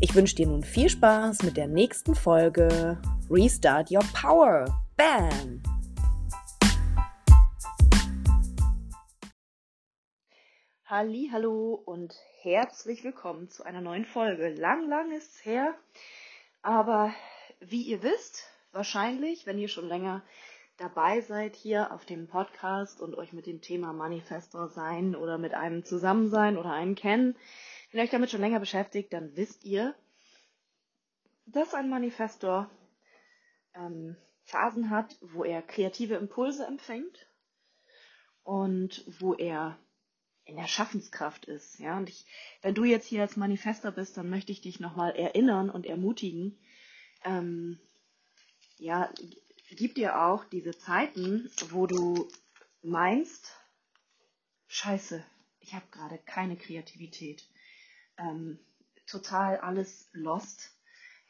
Ich wünsche dir nun viel Spaß mit der nächsten Folge Restart Your Power. Bam! Hallo und herzlich willkommen zu einer neuen Folge. Lang, lang ist's her, aber wie ihr wisst, wahrscheinlich, wenn ihr schon länger dabei seid hier auf dem Podcast und euch mit dem Thema Manifestor sein oder mit einem zusammen sein oder einen kennen, wenn ihr euch damit schon länger beschäftigt, dann wisst ihr, dass ein Manifestor ähm, Phasen hat, wo er kreative Impulse empfängt und wo er in der Schaffenskraft ist. Ja, und ich, wenn du jetzt hier als Manifester bist, dann möchte ich dich nochmal erinnern und ermutigen. Ähm, ja, gib dir auch diese Zeiten, wo du meinst, Scheiße, ich habe gerade keine Kreativität ähm, total alles lost.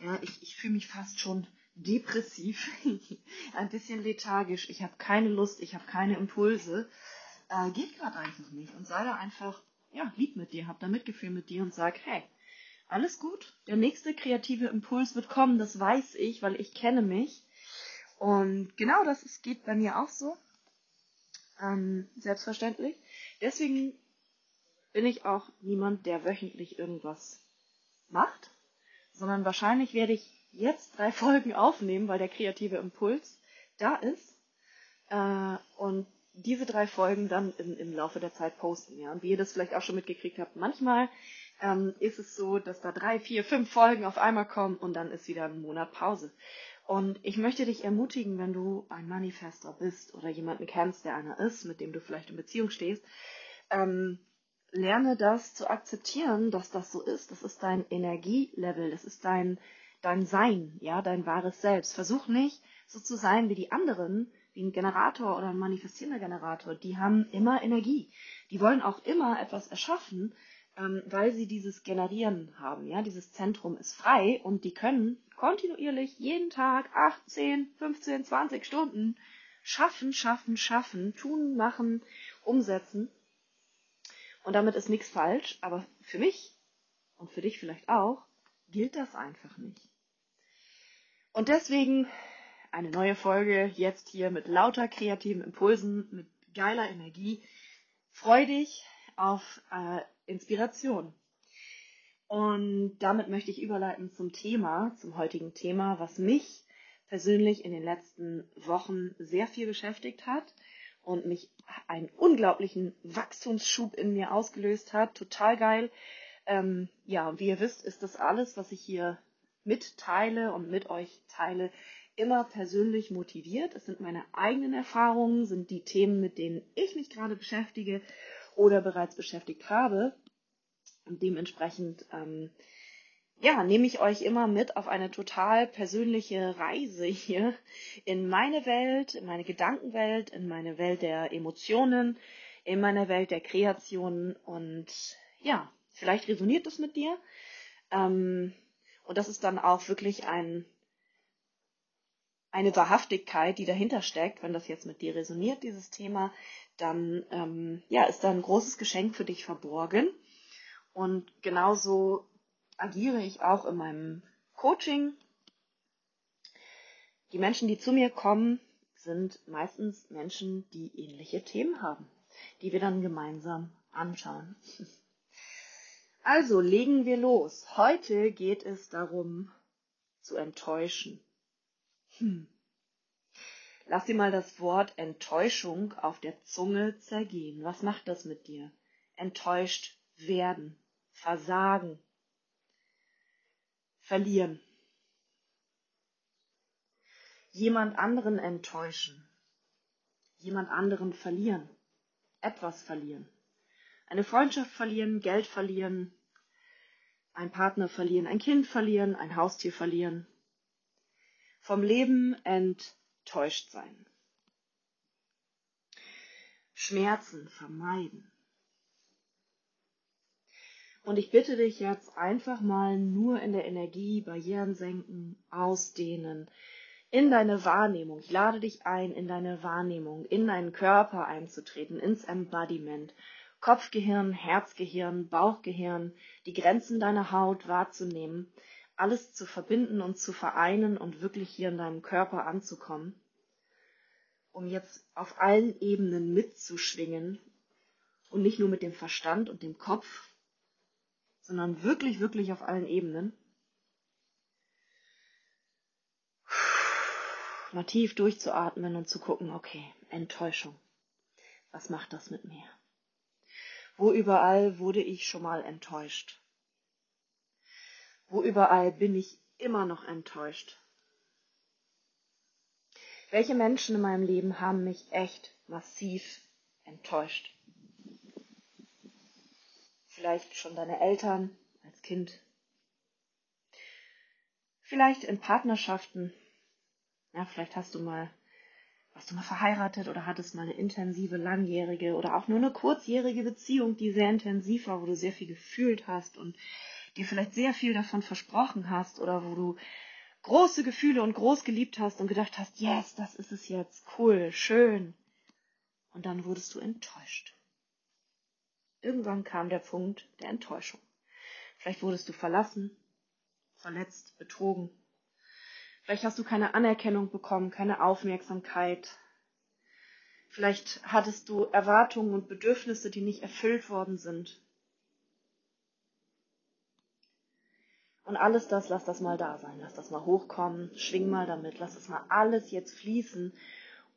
Ja, ich, ich fühle mich fast schon depressiv, ein bisschen lethargisch. Ich habe keine Lust, ich habe keine Impulse. Äh, geht gerade einfach nicht. Und sei da einfach, ja, lieb mit dir, hab da Mitgefühl mit dir und sag, hey, alles gut. Der nächste kreative Impuls wird kommen, das weiß ich, weil ich kenne mich. Und genau das ist, geht bei mir auch so. Ähm, selbstverständlich. Deswegen bin ich auch niemand, der wöchentlich irgendwas macht, sondern wahrscheinlich werde ich jetzt drei Folgen aufnehmen, weil der kreative Impuls da ist äh, und diese drei Folgen dann im, im Laufe der Zeit posten. Ja? Und wie ihr das vielleicht auch schon mitgekriegt habt, manchmal ähm, ist es so, dass da drei, vier, fünf Folgen auf einmal kommen und dann ist wieder ein Monat Pause. Und ich möchte dich ermutigen, wenn du ein Manifester bist oder jemanden kennst, der einer ist, mit dem du vielleicht in Beziehung stehst, ähm, lerne das zu akzeptieren, dass das so ist. Das ist dein Energielevel, das ist dein, dein Sein, ja, dein wahres Selbst. Versuch nicht so zu sein wie die anderen, wie ein Generator oder ein manifestierender Generator. Die haben immer Energie. Die wollen auch immer etwas erschaffen, ähm, weil sie dieses Generieren haben, ja. Dieses Zentrum ist frei und die können kontinuierlich jeden Tag 8, 10, 15, 20 Stunden schaffen, schaffen, schaffen, tun, machen, umsetzen und damit ist nichts falsch, aber für mich und für dich vielleicht auch gilt das einfach nicht. Und deswegen eine neue Folge jetzt hier mit lauter kreativen Impulsen, mit geiler Energie. Freu dich auf äh, Inspiration. Und damit möchte ich überleiten zum Thema, zum heutigen Thema, was mich persönlich in den letzten Wochen sehr viel beschäftigt hat und mich einen unglaublichen Wachstumsschub in mir ausgelöst hat. Total geil. Ähm, ja, wie ihr wisst, ist das alles, was ich hier mitteile und mit euch teile, immer persönlich motiviert. Es sind meine eigenen Erfahrungen, sind die Themen, mit denen ich mich gerade beschäftige oder bereits beschäftigt habe. Und dementsprechend ähm, ja, nehme ich euch immer mit auf eine total persönliche Reise hier in meine Welt, in meine Gedankenwelt, in meine Welt der Emotionen, in meine Welt der Kreationen und ja, vielleicht resoniert das mit dir. Ähm, und das ist dann auch wirklich ein, eine Wahrhaftigkeit, die dahinter steckt. Wenn das jetzt mit dir resoniert, dieses Thema, dann ähm, ja, ist da ein großes Geschenk für dich verborgen. Und genauso agiere ich auch in meinem Coaching. Die Menschen, die zu mir kommen, sind meistens Menschen, die ähnliche Themen haben, die wir dann gemeinsam anschauen. Also legen wir los. Heute geht es darum, zu enttäuschen. Hm. Lass dir mal das Wort Enttäuschung auf der Zunge zergehen. Was macht das mit dir? Enttäuscht werden, versagen, verlieren. Jemand anderen enttäuschen. Jemand anderen verlieren. Etwas verlieren. Eine Freundschaft verlieren, Geld verlieren, ein Partner verlieren, ein Kind verlieren, ein Haustier verlieren. vom Leben enttäuscht sein. Schmerzen vermeiden. Und ich bitte dich jetzt einfach mal nur in der Energie Barrieren senken, ausdehnen, in deine Wahrnehmung. Ich lade dich ein, in deine Wahrnehmung, in deinen Körper einzutreten, ins Embodiment. Kopfgehirn, Herzgehirn, Bauchgehirn, die Grenzen deiner Haut wahrzunehmen, alles zu verbinden und zu vereinen und wirklich hier in deinem Körper anzukommen, um jetzt auf allen Ebenen mitzuschwingen und nicht nur mit dem Verstand und dem Kopf, sondern wirklich, wirklich auf allen Ebenen. Mal tief durchzuatmen und zu gucken, okay, Enttäuschung. Was macht das mit mir? Wo überall wurde ich schon mal enttäuscht? Wo überall bin ich immer noch enttäuscht? Welche Menschen in meinem Leben haben mich echt massiv enttäuscht? Vielleicht schon deine Eltern als Kind. Vielleicht in Partnerschaften. Ja, vielleicht hast du mal, warst du mal verheiratet oder hattest mal eine intensive, langjährige oder auch nur eine kurzjährige Beziehung, die sehr intensiv war, wo du sehr viel gefühlt hast und dir vielleicht sehr viel davon versprochen hast oder wo du große Gefühle und groß geliebt hast und gedacht hast, yes, das ist es jetzt, cool, schön. Und dann wurdest du enttäuscht. Irgendwann kam der Punkt der Enttäuschung. Vielleicht wurdest du verlassen, verletzt, betrogen. Vielleicht hast du keine Anerkennung bekommen, keine Aufmerksamkeit. Vielleicht hattest du Erwartungen und Bedürfnisse, die nicht erfüllt worden sind. Und alles das, lass das mal da sein, lass das mal hochkommen, schwing mal damit, lass das mal alles jetzt fließen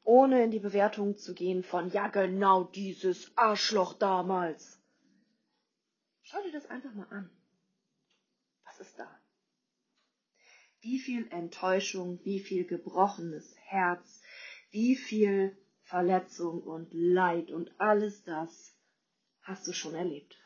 ohne in die Bewertung zu gehen von, ja genau dieses Arschloch damals. Schau dir das einfach mal an. Was ist da? Wie viel Enttäuschung, wie viel gebrochenes Herz, wie viel Verletzung und Leid und alles das hast du schon erlebt.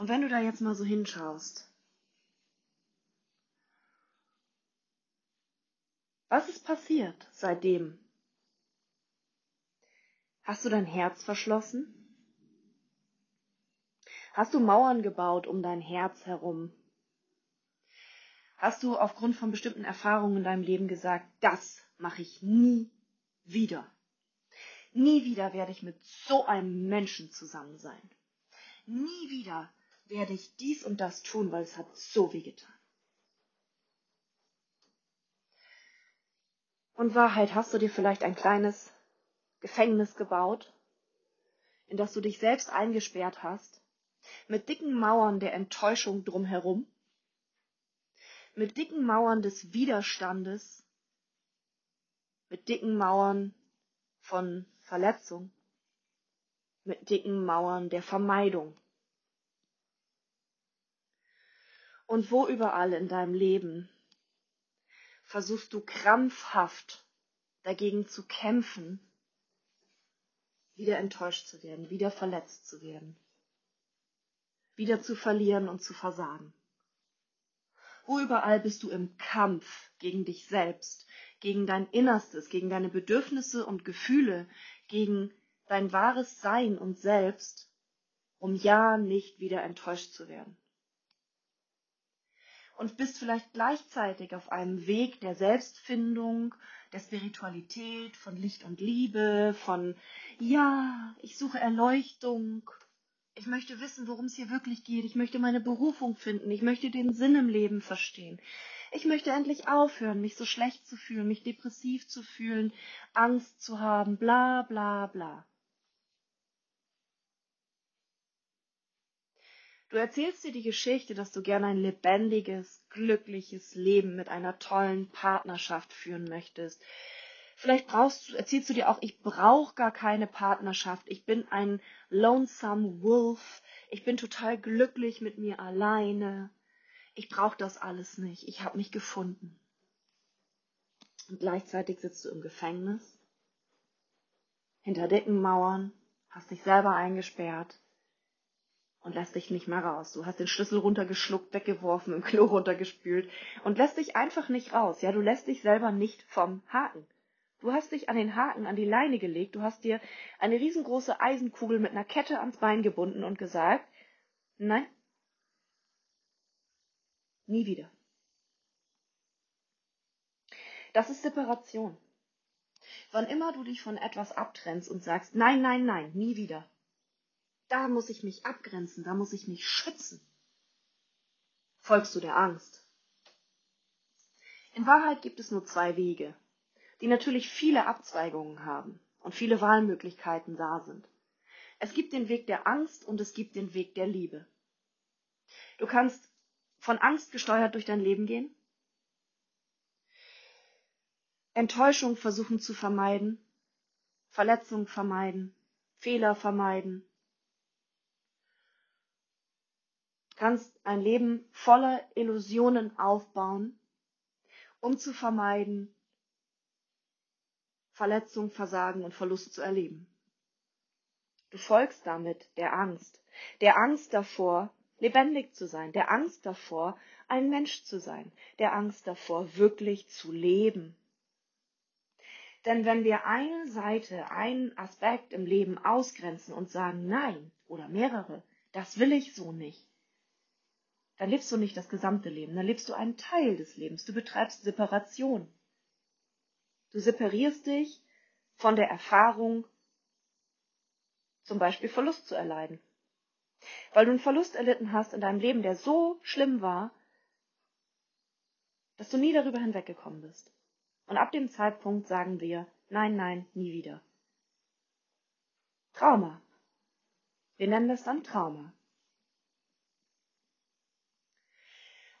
Und wenn du da jetzt mal so hinschaust, was ist passiert seitdem? Hast du dein Herz verschlossen? Hast du Mauern gebaut um dein Herz herum? Hast du aufgrund von bestimmten Erfahrungen in deinem Leben gesagt, das mache ich nie wieder. Nie wieder werde ich mit so einem Menschen zusammen sein. Nie wieder werde ich dies und das tun, weil es hat so weh getan. Und Wahrheit, hast du dir vielleicht ein kleines Gefängnis gebaut, in das du dich selbst eingesperrt hast, mit dicken Mauern der Enttäuschung drumherum, mit dicken Mauern des Widerstandes, mit dicken Mauern von Verletzung, mit dicken Mauern der Vermeidung. Und wo überall in deinem Leben versuchst du krampfhaft dagegen zu kämpfen, wieder enttäuscht zu werden, wieder verletzt zu werden, wieder zu verlieren und zu versagen. Wo überall bist du im Kampf gegen dich selbst, gegen dein Innerstes, gegen deine Bedürfnisse und Gefühle, gegen dein wahres Sein und Selbst, um ja nicht wieder enttäuscht zu werden und bist vielleicht gleichzeitig auf einem Weg der Selbstfindung, der Spiritualität, von Licht und Liebe, von ja, ich suche Erleuchtung. Ich möchte wissen, worum es hier wirklich geht. Ich möchte meine Berufung finden. Ich möchte den Sinn im Leben verstehen. Ich möchte endlich aufhören, mich so schlecht zu fühlen, mich depressiv zu fühlen, Angst zu haben, bla bla bla. Du erzählst dir die Geschichte, dass du gerne ein lebendiges, glückliches Leben mit einer tollen Partnerschaft führen möchtest. Vielleicht brauchst erzählst du dir auch, ich brauche gar keine Partnerschaft. Ich bin ein lonesome wolf. Ich bin total glücklich mit mir alleine. Ich brauche das alles nicht. Ich habe mich gefunden. Und gleichzeitig sitzt du im Gefängnis, hinter dicken Mauern, hast dich selber eingesperrt und lässt dich nicht mehr raus. Du hast den Schlüssel runtergeschluckt, weggeworfen, im Klo runtergespült und lässt dich einfach nicht raus. Ja, du lässt dich selber nicht vom Haken. Du hast dich an den Haken, an die Leine gelegt, du hast dir eine riesengroße Eisenkugel mit einer Kette ans Bein gebunden und gesagt, nein, nie wieder. Das ist Separation. Wann immer du dich von etwas abtrennst und sagst, nein, nein, nein, nie wieder, da muss ich mich abgrenzen, da muss ich mich schützen, folgst du der Angst. In Wahrheit gibt es nur zwei Wege, die natürlich viele Abzweigungen haben und viele Wahlmöglichkeiten da sind. Es gibt den Weg der Angst und es gibt den Weg der Liebe. Du kannst von Angst gesteuert durch dein Leben gehen, Enttäuschung versuchen zu vermeiden, Verletzung vermeiden, Fehler vermeiden. Du kannst ein Leben voller Illusionen aufbauen, um zu vermeiden, Verletzung, Versagen und Verlust zu erleben. Du folgst damit der Angst, der Angst davor, lebendig zu sein, der Angst davor, ein Mensch zu sein, der Angst davor, wirklich zu leben. Denn wenn wir eine Seite, einen Aspekt im Leben ausgrenzen und sagen Nein oder mehrere, das will ich so nicht, dann lebst du nicht das gesamte Leben, dann lebst du einen Teil des Lebens, du betreibst Separation. Du separierst dich von der Erfahrung, zum Beispiel Verlust zu erleiden. Weil du einen Verlust erlitten hast in deinem Leben, der so schlimm war, dass du nie darüber hinweggekommen bist. Und ab dem Zeitpunkt sagen wir, nein, nein, nie wieder. Trauma. Wir nennen das dann Trauma.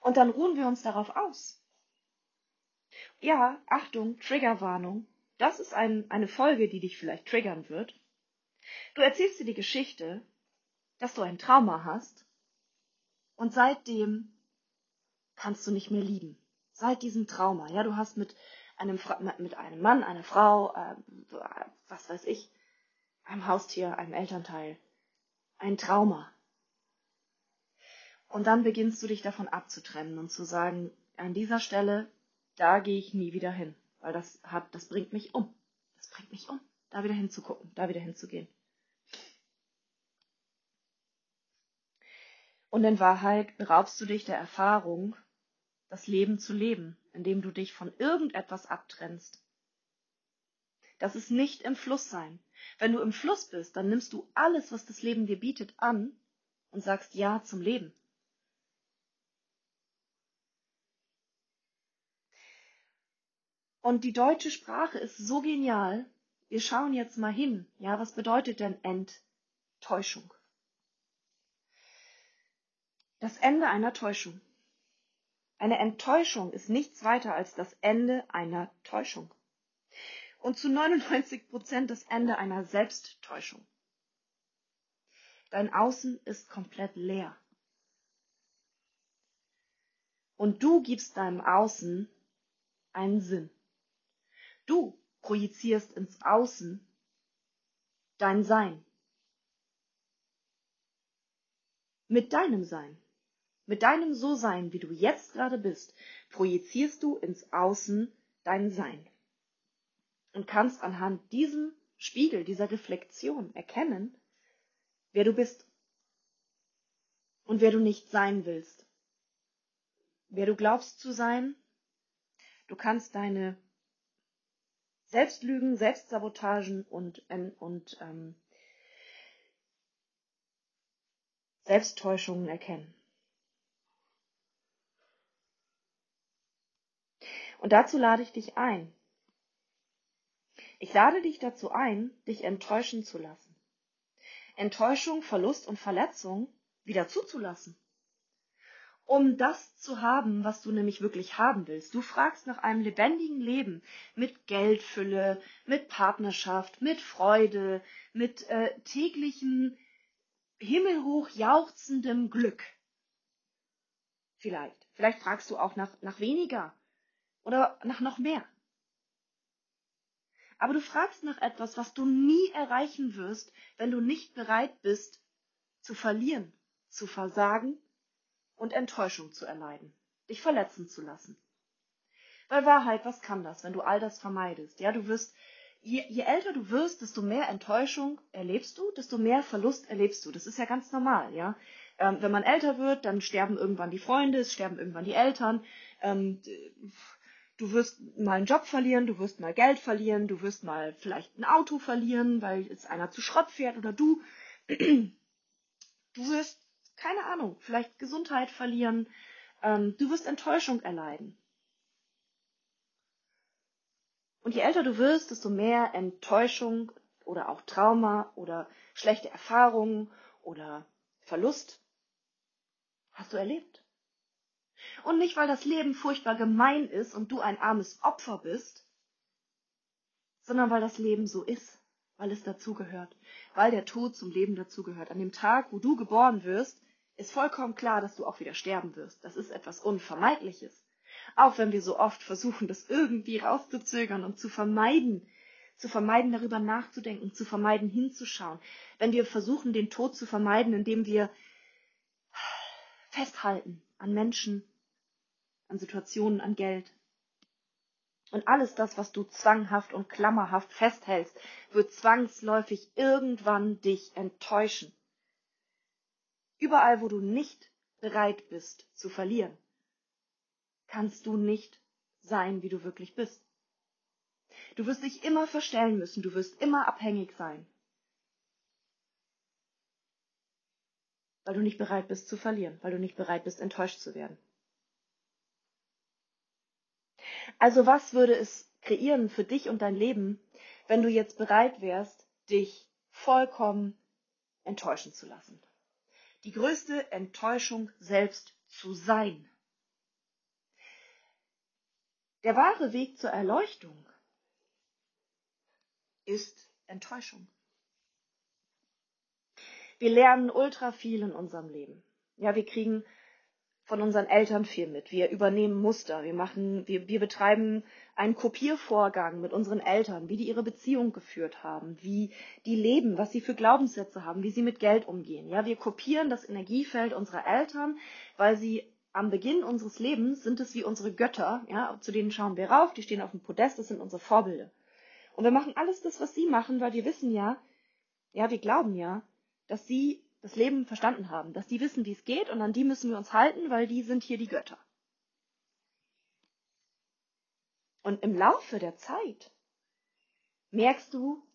Und dann ruhen wir uns darauf aus. Ja, Achtung, Triggerwarnung. Das ist ein, eine Folge, die dich vielleicht triggern wird. Du erzählst dir die Geschichte, dass du ein Trauma hast und seitdem kannst du nicht mehr lieben. Seit diesem Trauma. Ja, du hast mit einem, mit einem Mann, einer Frau, äh, was weiß ich, einem Haustier, einem Elternteil, ein Trauma. Und dann beginnst du dich davon abzutrennen und zu sagen, an dieser Stelle da gehe ich nie wieder hin, weil das hat, das bringt mich um. Das bringt mich um, da wieder hinzugucken, da wieder hinzugehen. Und in Wahrheit beraubst du dich der Erfahrung, das Leben zu leben, indem du dich von irgendetwas abtrennst. Das ist nicht im Fluss sein. Wenn du im Fluss bist, dann nimmst du alles, was das Leben dir bietet, an und sagst Ja zum Leben. Und die deutsche Sprache ist so genial. Wir schauen jetzt mal hin. Ja, was bedeutet denn Enttäuschung? Das Ende einer Täuschung. Eine Enttäuschung ist nichts weiter als das Ende einer Täuschung. Und zu 99 Prozent das Ende einer Selbsttäuschung. Dein Außen ist komplett leer. Und du gibst deinem Außen einen Sinn. Du projizierst ins Außen dein Sein. Mit deinem Sein, mit deinem So-Sein, wie du jetzt gerade bist, projizierst du ins Außen dein Sein. Und kannst anhand diesem Spiegel, dieser Reflexion erkennen, wer du bist und wer du nicht sein willst. Wer du glaubst zu sein, du kannst deine Selbstlügen, Selbstsabotagen und, und ähm, Selbsttäuschungen erkennen. Und dazu lade ich dich ein. Ich lade dich dazu ein, dich enttäuschen zu lassen. Enttäuschung, Verlust und Verletzung wieder zuzulassen um das zu haben, was du nämlich wirklich haben willst. Du fragst nach einem lebendigen Leben mit Geldfülle, mit Partnerschaft, mit Freude, mit äh, täglichem himmelhoch jauchzendem Glück. Vielleicht. Vielleicht fragst du auch nach, nach weniger oder nach noch mehr. Aber du fragst nach etwas, was du nie erreichen wirst, wenn du nicht bereit bist zu verlieren zu versagen und Enttäuschung zu erleiden, dich verletzen zu lassen. Weil Wahrheit, was kann das, wenn du all das vermeidest? Ja, du wirst, je, je älter du wirst, desto mehr Enttäuschung erlebst du, desto mehr Verlust erlebst du. Das ist ja ganz normal, ja. Ähm, wenn man älter wird, dann sterben irgendwann die Freunde, es sterben irgendwann die Eltern. Ähm, du wirst mal einen Job verlieren, du wirst mal Geld verlieren, du wirst mal vielleicht ein Auto verlieren, weil jetzt einer zu Schrott fährt oder du. Du wirst, keine Ahnung, vielleicht Gesundheit verlieren, ähm, du wirst Enttäuschung erleiden. Und je älter du wirst, desto mehr Enttäuschung oder auch Trauma oder schlechte Erfahrungen oder Verlust hast du erlebt. Und nicht, weil das Leben furchtbar gemein ist und du ein armes Opfer bist, sondern weil das Leben so ist, weil es dazugehört, weil der Tod zum Leben dazugehört. An dem Tag, wo du geboren wirst, ist vollkommen klar, dass du auch wieder sterben wirst. Das ist etwas Unvermeidliches. Auch wenn wir so oft versuchen, das irgendwie rauszuzögern und zu vermeiden, zu vermeiden, darüber nachzudenken, zu vermeiden, hinzuschauen. Wenn wir versuchen, den Tod zu vermeiden, indem wir festhalten an Menschen, an Situationen, an Geld. Und alles das, was du zwanghaft und klammerhaft festhältst, wird zwangsläufig irgendwann dich enttäuschen. Überall, wo du nicht bereit bist zu verlieren, kannst du nicht sein, wie du wirklich bist. Du wirst dich immer verstellen müssen, du wirst immer abhängig sein, weil du nicht bereit bist zu verlieren, weil du nicht bereit bist, enttäuscht zu werden. Also was würde es kreieren für dich und dein Leben, wenn du jetzt bereit wärst, dich vollkommen enttäuschen zu lassen? Die größte Enttäuschung selbst zu sein. Der wahre Weg zur Erleuchtung ist Enttäuschung. Wir lernen ultra viel in unserem Leben. Ja, wir kriegen von unseren Eltern viel mit. Wir übernehmen Muster. Wir machen, wir, wir betreiben einen Kopiervorgang mit unseren Eltern, wie die ihre Beziehung geführt haben, wie die leben, was sie für Glaubenssätze haben, wie sie mit Geld umgehen. Ja, wir kopieren das Energiefeld unserer Eltern, weil sie am Beginn unseres Lebens sind es wie unsere Götter, ja, zu denen schauen wir rauf, die stehen auf dem Podest, das sind unsere Vorbilder. Und wir machen alles das, was sie machen, weil wir wissen ja, ja, wir glauben ja, dass sie das Leben verstanden haben, dass die wissen, wie es geht und an die müssen wir uns halten, weil die sind hier die Götter. Und im Laufe der Zeit merkst du,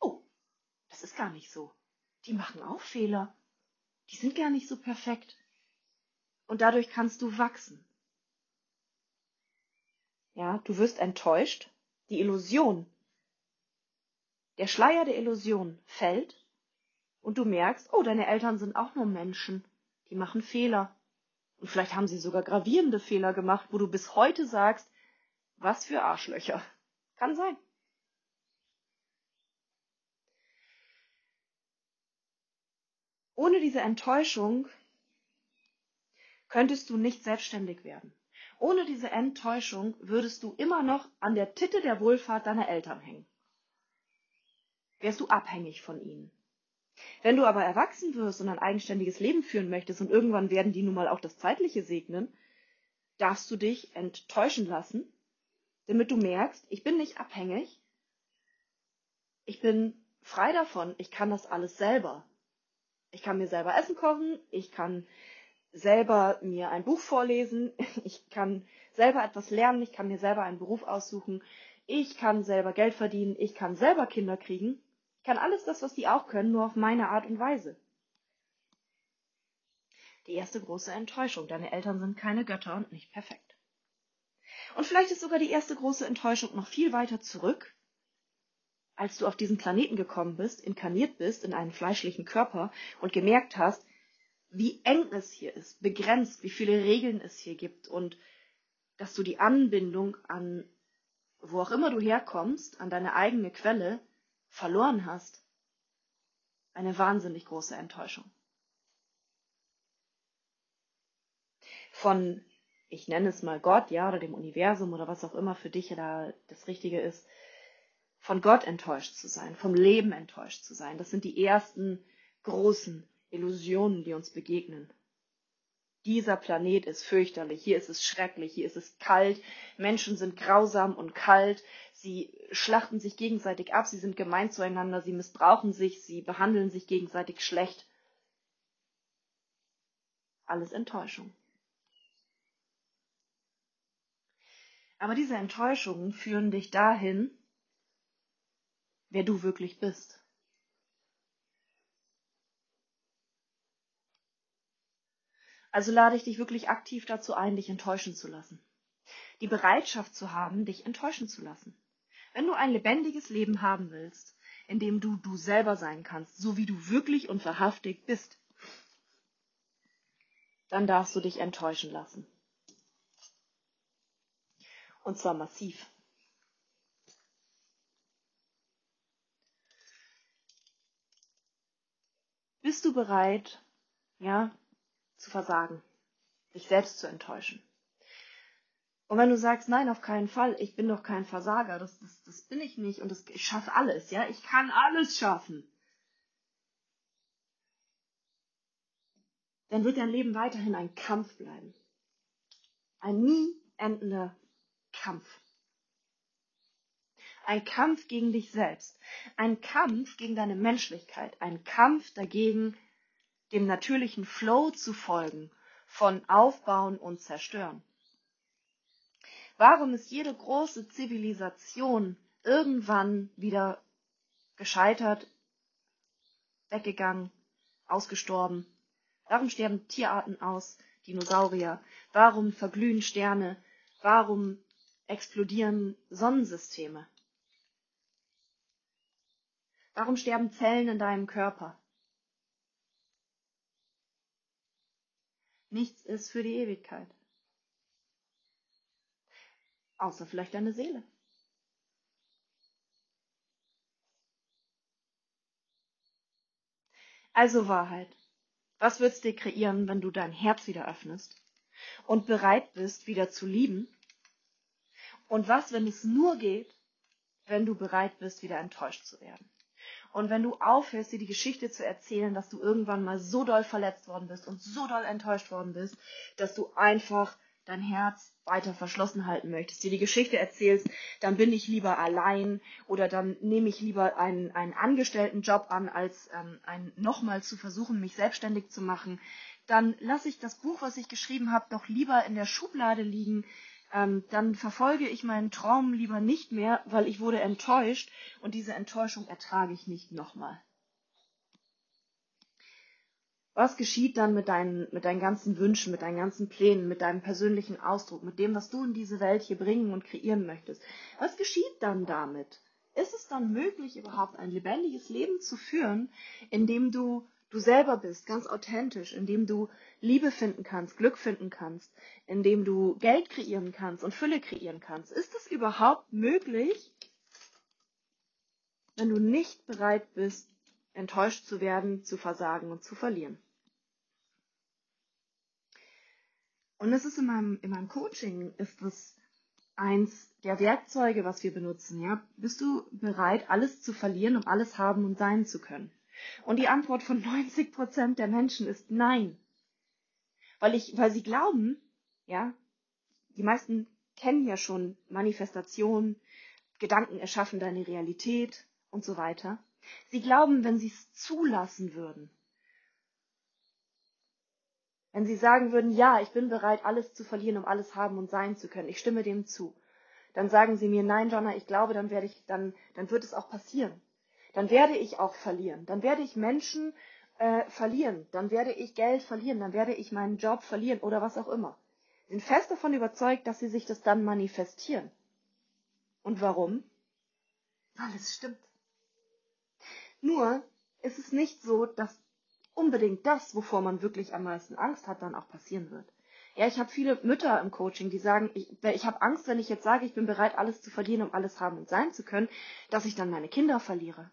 oh, das ist gar nicht so. Die machen auch Fehler. Die sind gar nicht so perfekt. Und dadurch kannst du wachsen. Ja, du wirst enttäuscht. Die Illusion, der Schleier der Illusion fällt und du merkst, oh, deine Eltern sind auch nur Menschen, die machen Fehler. Und vielleicht haben sie sogar gravierende Fehler gemacht, wo du bis heute sagst, was für Arschlöcher. Kann sein. Ohne diese Enttäuschung könntest du nicht selbstständig werden. Ohne diese Enttäuschung würdest du immer noch an der Titte der Wohlfahrt deiner Eltern hängen. Wärst du abhängig von ihnen. Wenn du aber erwachsen wirst und ein eigenständiges Leben führen möchtest und irgendwann werden die nun mal auch das Zeitliche segnen, darfst du dich enttäuschen lassen, damit du merkst, ich bin nicht abhängig, ich bin frei davon, ich kann das alles selber. Ich kann mir selber Essen kochen, ich kann selber mir ein Buch vorlesen, ich kann selber etwas lernen, ich kann mir selber einen Beruf aussuchen, ich kann selber Geld verdienen, ich kann selber Kinder kriegen ich kann alles das, was die auch können, nur auf meine Art und Weise. Die erste große Enttäuschung. Deine Eltern sind keine Götter und nicht perfekt. Und vielleicht ist sogar die erste große Enttäuschung noch viel weiter zurück, als du auf diesen Planeten gekommen bist, inkarniert bist in einen fleischlichen Körper und gemerkt hast, wie eng es hier ist, begrenzt, wie viele Regeln es hier gibt und dass du die Anbindung an wo auch immer du herkommst, an deine eigene Quelle, verloren hast. Eine wahnsinnig große Enttäuschung. Von, ich nenne es mal Gott, ja, oder dem Universum oder was auch immer für dich da das Richtige ist, von Gott enttäuscht zu sein, vom Leben enttäuscht zu sein. Das sind die ersten großen Illusionen, die uns begegnen. Dieser Planet ist fürchterlich, hier ist es schrecklich, hier ist es kalt, Menschen sind grausam und kalt, sie schlachten sich gegenseitig ab, sie sind gemein zueinander, sie missbrauchen sich, sie behandeln sich gegenseitig schlecht. Alles Enttäuschung. Aber diese Enttäuschungen führen dich dahin, wer du wirklich bist. Also lade ich dich wirklich aktiv dazu ein, dich enttäuschen zu lassen. Die Bereitschaft zu haben, dich enttäuschen zu lassen. Wenn du ein lebendiges Leben haben willst, in dem du du selber sein kannst, so wie du wirklich und wahrhaftig bist, dann darfst du dich enttäuschen lassen. Und zwar massiv. Bist du bereit, ja, zu versagen, dich selbst zu enttäuschen. Und wenn du sagst, nein, auf keinen Fall, ich bin doch kein Versager, das, das, das bin ich nicht und das, ich schaffe alles, ja, ich kann alles schaffen. Dann wird dein Leben weiterhin ein Kampf bleiben. Ein nie endender Kampf. Ein Kampf gegen dich selbst. Ein Kampf gegen deine Menschlichkeit. Ein Kampf dagegen, dem natürlichen Flow zu folgen von Aufbauen und Zerstören. Warum ist jede große Zivilisation irgendwann wieder gescheitert, weggegangen, ausgestorben? Warum sterben Tierarten aus, Dinosaurier? Warum verglühen Sterne? Warum explodieren Sonnensysteme? Warum sterben Zellen in deinem Körper? Nichts ist für die Ewigkeit. Außer vielleicht deine Seele. Also Wahrheit. Was würdest dir kreieren, wenn du dein Herz wieder öffnest und bereit bist, wieder zu lieben? Und was, wenn es nur geht, wenn du bereit bist, wieder enttäuscht zu werden? Und wenn du aufhörst, dir die Geschichte zu erzählen, dass du irgendwann mal so doll verletzt worden bist und so doll enttäuscht worden bist, dass du einfach dein Herz weiter verschlossen halten möchtest, dir die Geschichte erzählst, dann bin ich lieber allein oder dann nehme ich lieber einen, einen Angestelltenjob an, als ähm, nochmal zu versuchen, mich selbstständig zu machen, dann lasse ich das Buch, was ich geschrieben habe, doch lieber in der Schublade liegen, ähm, dann verfolge ich meinen Traum lieber nicht mehr, weil ich wurde enttäuscht und diese Enttäuschung ertrage ich nicht nochmal. Was geschieht dann mit deinen, mit deinen ganzen Wünschen, mit deinen ganzen Plänen, mit deinem persönlichen Ausdruck, mit dem, was du in diese Welt hier bringen und kreieren möchtest? Was geschieht dann damit? Ist es dann möglich, überhaupt ein lebendiges Leben zu führen, in dem du du selber bist, ganz authentisch, indem du Liebe finden kannst, Glück finden kannst, indem du Geld kreieren kannst und Fülle kreieren kannst. Ist es überhaupt möglich, wenn du nicht bereit bist, enttäuscht zu werden, zu versagen und zu verlieren? Und es ist in meinem, in meinem Coaching, ist es eins der Werkzeuge, was wir benutzen. Ja? Bist du bereit, alles zu verlieren, um alles haben und sein zu können? Und die Antwort von 90 Prozent der Menschen ist nein. Weil ich, weil sie glauben, ja, die meisten kennen ja schon Manifestation, Gedanken erschaffen deine Realität und so weiter. Sie glauben, wenn sie es zulassen würden, wenn sie sagen würden, ja, ich bin bereit, alles zu verlieren, um alles haben und sein zu können, ich stimme dem zu, dann sagen sie mir, nein, Jonna, ich glaube, dann werde ich, dann, dann wird es auch passieren dann werde ich auch verlieren. Dann werde ich Menschen äh, verlieren. Dann werde ich Geld verlieren. Dann werde ich meinen Job verlieren oder was auch immer. Sind fest davon überzeugt, dass sie sich das dann manifestieren. Und warum? Weil es stimmt. Nur ist es nicht so, dass unbedingt das, wovor man wirklich am meisten Angst hat, dann auch passieren wird. Ja, ich habe viele Mütter im Coaching, die sagen, ich, ich habe Angst, wenn ich jetzt sage, ich bin bereit, alles zu verlieren, um alles haben und sein zu können, dass ich dann meine Kinder verliere.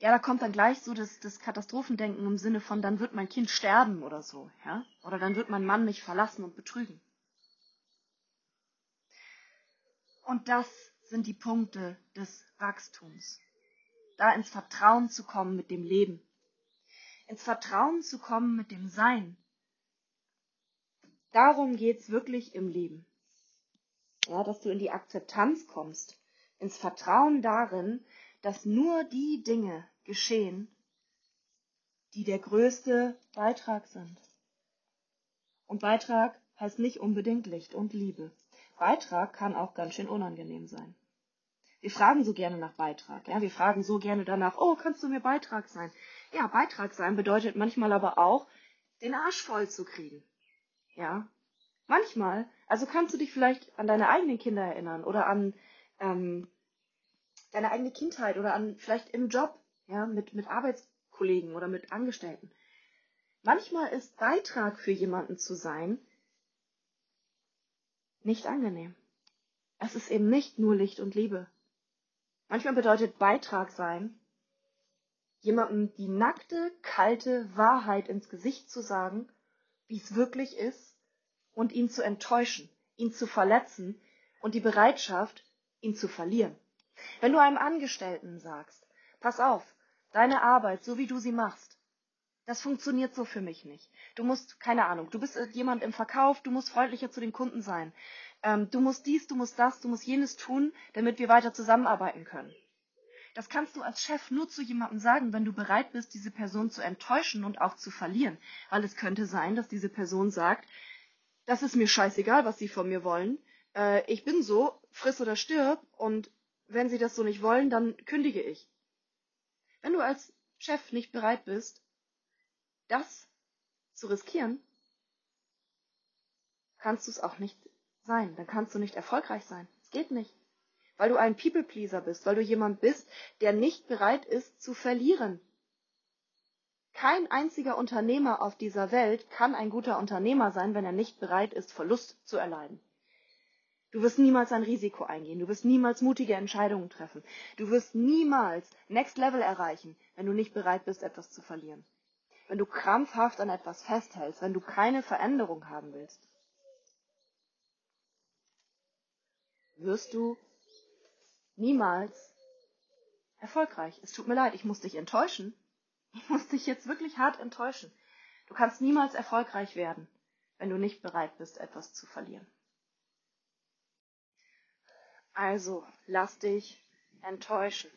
Ja, da kommt dann gleich so das, das Katastrophendenken im Sinne von, dann wird mein Kind sterben oder so, ja? Oder dann wird mein Mann mich verlassen und betrügen. Und das sind die Punkte des Wachstums. da ins Vertrauen zu kommen mit dem Leben, ins Vertrauen zu kommen mit dem Sein. Darum geht's wirklich im Leben. Ja, dass du in die Akzeptanz kommst, ins Vertrauen darin, dass nur die Dinge geschehen, die der größte Beitrag sind. Und Beitrag heißt nicht unbedingt Licht und Liebe. Beitrag kann auch ganz schön unangenehm sein. Wir fragen so gerne nach Beitrag. Ja, wir fragen so gerne danach, oh, kannst du mir Beitrag sein? Ja, Beitrag sein bedeutet manchmal aber auch, den Arsch voll zu kriegen. Ja, manchmal. Also kannst du dich vielleicht an deine eigenen Kinder erinnern oder an ähm, deine eigene Kindheit oder an vielleicht im Job, ja, mit, mit Arbeitskollegen oder mit Angestellten. Manchmal ist Beitrag für jemanden zu sein nicht angenehm. Es ist eben nicht nur Licht und Liebe. Manchmal bedeutet Beitrag sein, jemandem die nackte, kalte Wahrheit ins Gesicht zu sagen, wie es wirklich ist, und ihn zu enttäuschen, ihn zu verletzen und die Bereitschaft, ihn zu verlieren. Wenn du einem Angestellten sagst, pass auf, deine Arbeit, so wie du sie machst, das funktioniert so für mich nicht. Du musst, keine Ahnung, du bist äh, jemand im Verkauf, du musst freundlicher zu den Kunden sein. Ähm, du musst dies, du musst das, du musst jenes tun, damit wir weiter zusammenarbeiten können. Das kannst du als Chef nur zu jemandem sagen, wenn du bereit bist, diese Person zu enttäuschen und auch zu verlieren. Weil es könnte sein, dass diese Person sagt, das ist mir scheißegal, was sie von mir wollen. Äh, ich bin so, friss oder stirb und wenn sie das so nicht wollen, dann kündige ich. Wenn du als Chef nicht bereit bist, das zu riskieren, kannst du es auch nicht sein. Dann kannst du nicht erfolgreich sein. Es geht nicht. Weil du ein People-Pleaser bist, weil du jemand bist, der nicht bereit ist zu verlieren. Kein einziger Unternehmer auf dieser Welt kann ein guter Unternehmer sein, wenn er nicht bereit ist, Verlust zu erleiden. Du wirst niemals ein Risiko eingehen. Du wirst niemals mutige Entscheidungen treffen. Du wirst niemals Next Level erreichen, wenn du nicht bereit bist, etwas zu verlieren wenn du krampfhaft an etwas festhältst, wenn du keine Veränderung haben willst, wirst du niemals erfolgreich. Es tut mir leid, ich muss dich enttäuschen. Ich muss dich jetzt wirklich hart enttäuschen. Du kannst niemals erfolgreich werden, wenn du nicht bereit bist, etwas zu verlieren. Also, lass dich enttäuschen.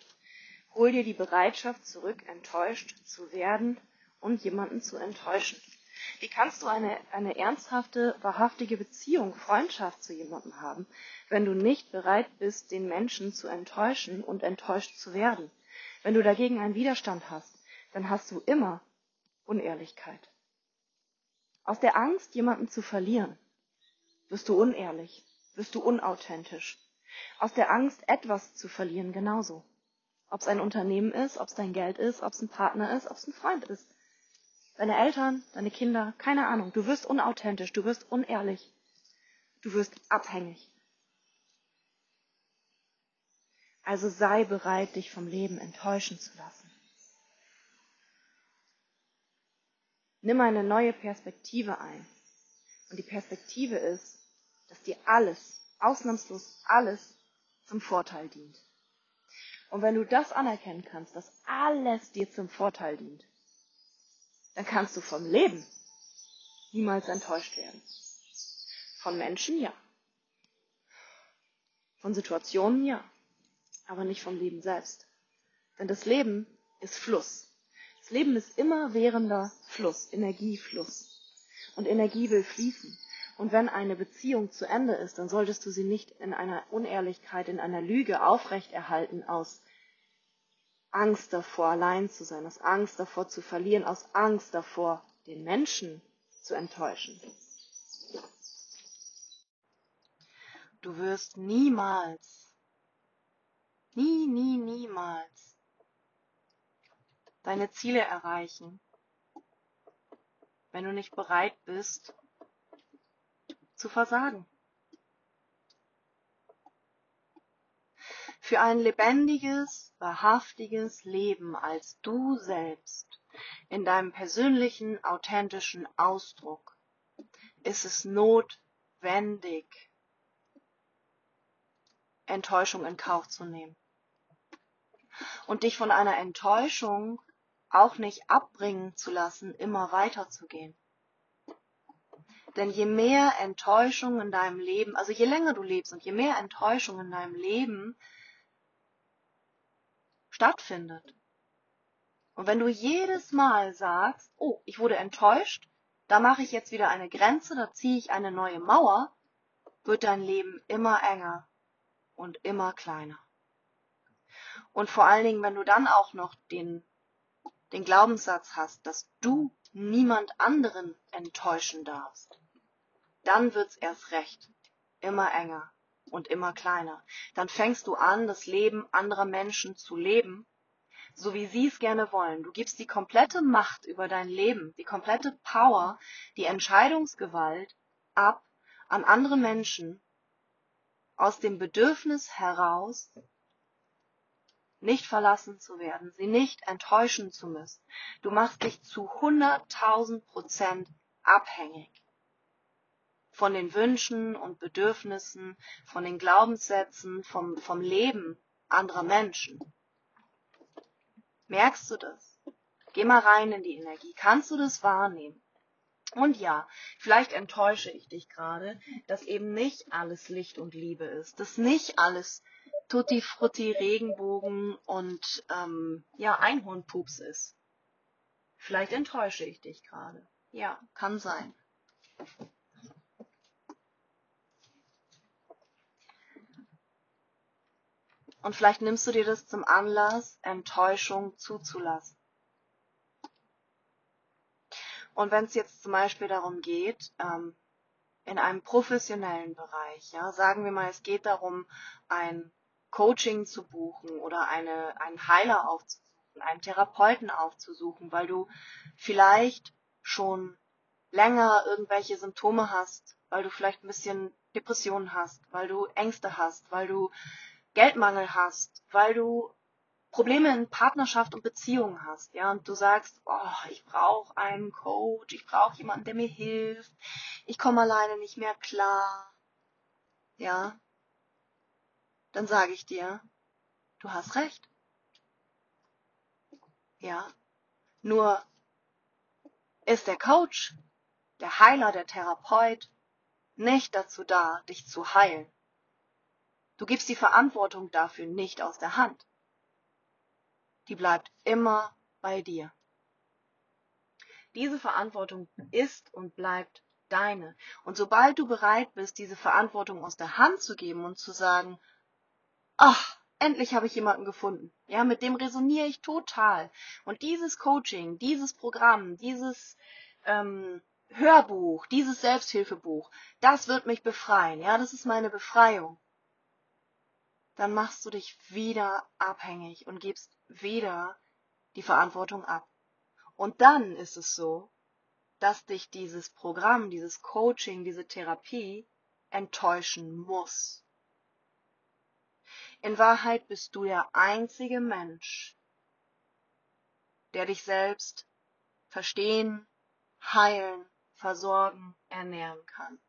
Hol dir die Bereitschaft zurück, enttäuscht zu werden und jemanden zu enttäuschen. Wie kannst du eine, eine ernsthafte, wahrhaftige Beziehung, Freundschaft zu jemandem haben, wenn du nicht bereit bist, den Menschen zu enttäuschen und enttäuscht zu werden? Wenn du dagegen einen Widerstand hast, dann hast du immer Unehrlichkeit. Aus der Angst, jemanden zu verlieren, wirst du unehrlich, wirst du unauthentisch. Aus der Angst, etwas zu verlieren, genauso. Ob es ein Unternehmen ist, ob es dein Geld ist, ob es ein Partner ist, ob es ein Freund ist deine Eltern, deine Kinder, keine Ahnung. Du wirst unauthentisch, du wirst unehrlich, du wirst abhängig. Also sei bereit, dich vom Leben enttäuschen zu lassen. Nimm eine neue Perspektive ein. Und die Perspektive ist, dass dir alles, ausnahmslos alles, zum Vorteil dient. Und wenn du das anerkennen kannst, dass alles dir zum Vorteil dient, dann kannst du vom Leben niemals enttäuscht werden. Von Menschen ja. Von Situationen ja. Aber nicht vom Leben selbst. Denn das Leben ist Fluss. Das Leben ist immer währender Fluss, Energiefluss. Und Energie will fließen. Und wenn eine Beziehung zu Ende ist, dann solltest du sie nicht in einer Unehrlichkeit, in einer Lüge aufrechterhalten aus Angst davor, allein zu sein, aus Angst davor zu verlieren, aus Angst davor, den Menschen zu enttäuschen. Du wirst niemals, nie, nie, niemals deine Ziele erreichen, wenn du nicht bereit bist zu versagen. Für ein lebendiges, wahrhaftiges Leben als du selbst in deinem persönlichen, authentischen Ausdruck ist es notwendig, Enttäuschung in Kauf zu nehmen. und dich von einer Enttäuschung auch nicht abbringen zu lassen, immer weiterzugehen. Denn je mehr Enttäuschung in deinem Leben, also je länger du lebst und je mehr Enttäuschung in deinem Leben stattfindet, und wenn du jedes Mal sagst, oh, ich wurde enttäuscht, da mache ich jetzt wieder eine Grenze, da ziehe ich eine neue Mauer, wird dein Leben immer enger und immer kleiner. Und vor allen Dingen, wenn du dann auch noch den, den Glaubenssatz hast, dass du niemand anderen enttäuschen darfst, dann wird's erst recht immer enger und immer kleiner. Dann fängst du an, das Leben anderer Menschen zu leben, so wie sie es gerne wollen. Du gibst die komplette Macht über dein Leben, die komplette Power, die Entscheidungsgewalt ab an andere Menschen aus dem Bedürfnis heraus, nicht verlassen zu werden, sie nicht enttäuschen zu müssen. Du machst dich zu 100.000 Prozent abhängig von den Wünschen und Bedürfnissen, von den Glaubenssätzen, vom, vom Leben anderer Menschen. Merkst du das? Geh mal rein in die Energie. Kannst du das wahrnehmen? Und ja, vielleicht enttäusche ich dich gerade, dass eben nicht alles Licht und Liebe ist, dass nicht alles Tutti Frutti Regenbogen und ähm, ja Einhornpups ist. Vielleicht enttäusche ich dich gerade. Ja, kann sein. Und vielleicht nimmst du dir das zum Anlass, Enttäuschung zuzulassen. Und wenn es jetzt zum Beispiel darum geht, ähm, in einem professionellen Bereich, ja, sagen wir mal, es geht darum, ein Coaching zu buchen oder eine, einen Heiler aufzusuchen, einen Therapeuten aufzusuchen, weil du vielleicht schon länger irgendwelche Symptome hast, weil du vielleicht ein bisschen Depressionen hast, weil du Ängste hast, weil du Geldmangel hast, weil du Probleme in Partnerschaft und Beziehungen hast, ja, und du sagst, oh, ich brauche einen Coach, ich brauche jemanden, der mir hilft, ich komme alleine nicht mehr klar, ja, dann sage ich dir, du hast recht. Ja, nur ist der Coach, der Heiler, der Therapeut nicht dazu da, dich zu heilen. Du gibst die Verantwortung dafür nicht aus der Hand. Die bleibt immer bei dir. Diese Verantwortung ist und bleibt deine. Und sobald du bereit bist, diese Verantwortung aus der Hand zu geben und zu sagen, ach, endlich habe ich jemanden gefunden. Ja, mit dem resoniere ich total. Und dieses Coaching, dieses Programm, dieses ähm, Hörbuch, dieses Selbsthilfebuch, das wird mich befreien. Ja, das ist meine Befreiung dann machst du dich wieder abhängig und gibst wieder die Verantwortung ab. Und dann ist es so, dass dich dieses Programm, dieses Coaching, diese Therapie enttäuschen muss. In Wahrheit bist du der einzige Mensch, der dich selbst verstehen, heilen, versorgen, ernähren kann.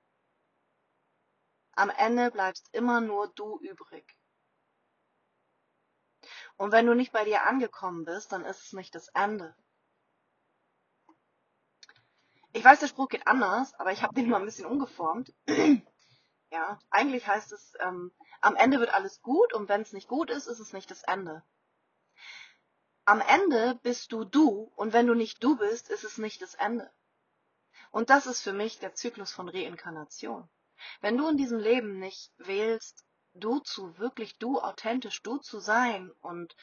Am Ende bleibst immer nur du übrig. Und wenn du nicht bei dir angekommen bist, dann ist es nicht das Ende. Ich weiß, der Spruch geht anders, aber ich habe den mal ein bisschen umgeformt. ja, eigentlich heißt es, ähm, am Ende wird alles gut und wenn es nicht gut ist, ist es nicht das Ende. Am Ende bist du du und wenn du nicht du bist, ist es nicht das Ende. Und das ist für mich der Zyklus von Reinkarnation. Wenn du in diesem Leben nicht wählst, du zu, wirklich du, authentisch du zu sein und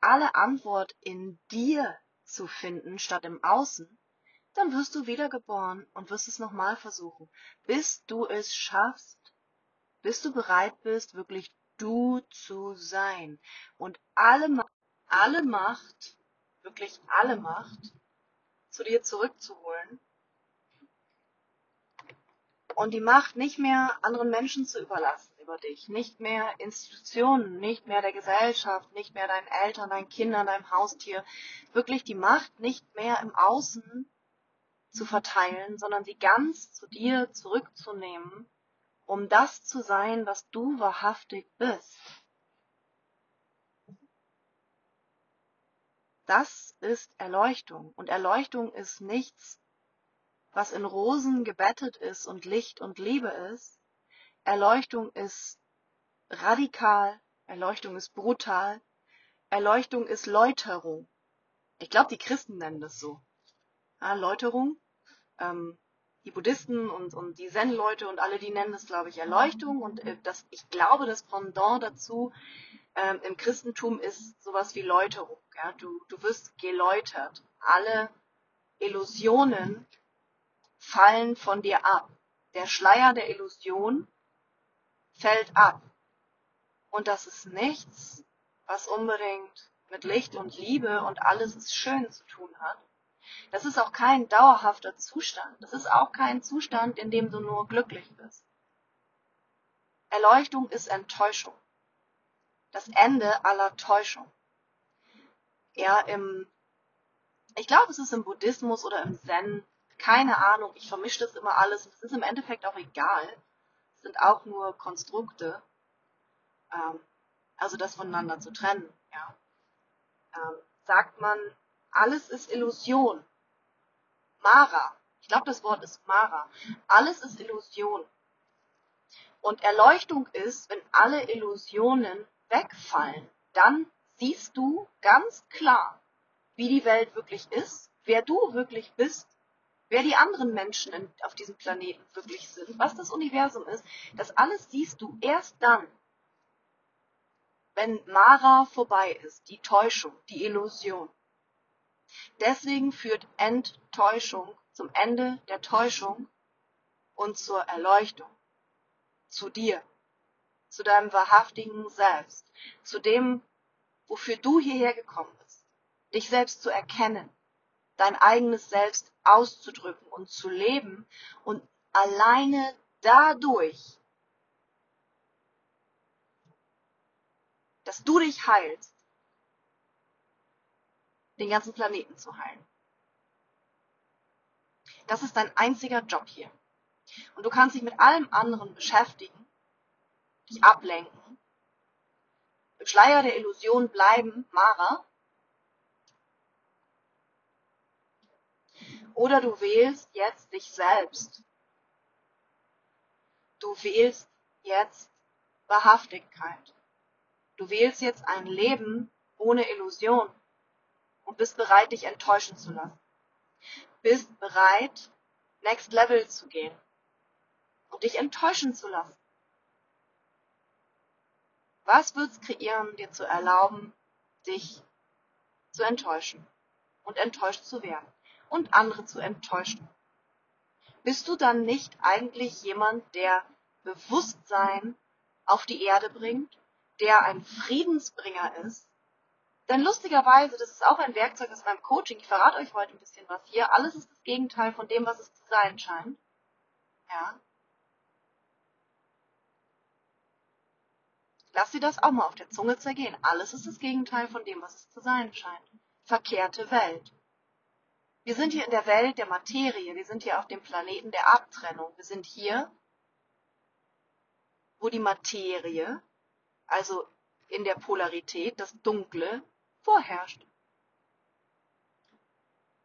alle Antwort in dir zu finden statt im Außen, dann wirst du wiedergeboren und wirst es nochmal versuchen, bis du es schaffst, bis du bereit bist, wirklich du zu sein. Und alle, alle Macht, wirklich alle Macht zu dir zurückzuholen und die Macht nicht mehr anderen Menschen zu überlassen über dich. Nicht mehr Institutionen, nicht mehr der Gesellschaft, nicht mehr deinen Eltern, deinen Kindern, deinem Haustier. Wirklich die Macht nicht mehr im Außen zu verteilen, sondern sie ganz zu dir zurückzunehmen, um das zu sein, was du wahrhaftig bist. Das ist Erleuchtung. Und Erleuchtung ist nichts, was in Rosen gebettet ist und Licht und Liebe ist. Erleuchtung ist radikal, Erleuchtung ist brutal, Erleuchtung ist Läuterung. Ich glaube, die Christen nennen das so. Ja, Läuterung. Ähm, die Buddhisten und, und die Zen-Leute und alle, die nennen das, glaube ich, Erleuchtung. Und äh, das, ich glaube, das Pendant dazu ähm, im Christentum ist sowas wie Läuterung. Ja? Du, du wirst geläutert. Alle Illusionen fallen von dir ab. Der Schleier der Illusion fällt ab. Und das ist nichts, was unbedingt mit Licht und Liebe und alles ist schön zu tun hat. Das ist auch kein dauerhafter Zustand. Das ist auch kein Zustand, in dem du nur glücklich bist. Erleuchtung ist Enttäuschung. Das Ende aller Täuschung. Ja, im, ich glaube, es ist im Buddhismus oder im Zen, keine Ahnung, ich vermische das immer alles. Es ist im Endeffekt auch egal. Sind auch nur Konstrukte. Ähm, also das voneinander zu trennen, ja. Ähm, sagt man, alles ist Illusion. Mara. Ich glaube, das Wort ist Mara. Alles ist Illusion. Und Erleuchtung ist, wenn alle Illusionen wegfallen, dann siehst du ganz klar, wie die Welt wirklich ist, wer du wirklich bist, wer die anderen Menschen auf diesem Planeten wirklich sind, was das Universum ist. Das alles siehst du erst dann, wenn Mara vorbei ist, die Täuschung, die Illusion. Deswegen führt Enttäuschung zum Ende der Täuschung und zur Erleuchtung, zu dir, zu deinem wahrhaftigen Selbst, zu dem, wofür du hierher gekommen bist, dich selbst zu erkennen, dein eigenes Selbst auszudrücken und zu leben und alleine dadurch dass du dich heilst, den ganzen Planeten zu heilen. Das ist dein einziger Job hier. Und du kannst dich mit allem anderen beschäftigen, dich ablenken, im Schleier der Illusion bleiben, Mara, oder du wählst jetzt dich selbst. Du wählst jetzt Wahrhaftigkeit. Du wählst jetzt ein Leben ohne Illusion und bist bereit, dich enttäuschen zu lassen. Bist bereit, Next Level zu gehen und dich enttäuschen zu lassen. Was wird's kreieren, dir zu erlauben, dich zu enttäuschen und enttäuscht zu werden und andere zu enttäuschen? Bist du dann nicht eigentlich jemand, der Bewusstsein auf die Erde bringt der ein Friedensbringer ist. Denn lustigerweise, das ist auch ein Werkzeug aus meinem Coaching. Ich verrate euch heute ein bisschen was hier. Alles ist das Gegenteil von dem, was es zu sein scheint. Ja. Lass dir das auch mal auf der Zunge zergehen. Alles ist das Gegenteil von dem, was es zu sein scheint. Verkehrte Welt. Wir sind hier in der Welt der Materie. Wir sind hier auf dem Planeten der Abtrennung. Wir sind hier, wo die Materie also in der Polarität das Dunkle, vorherrscht.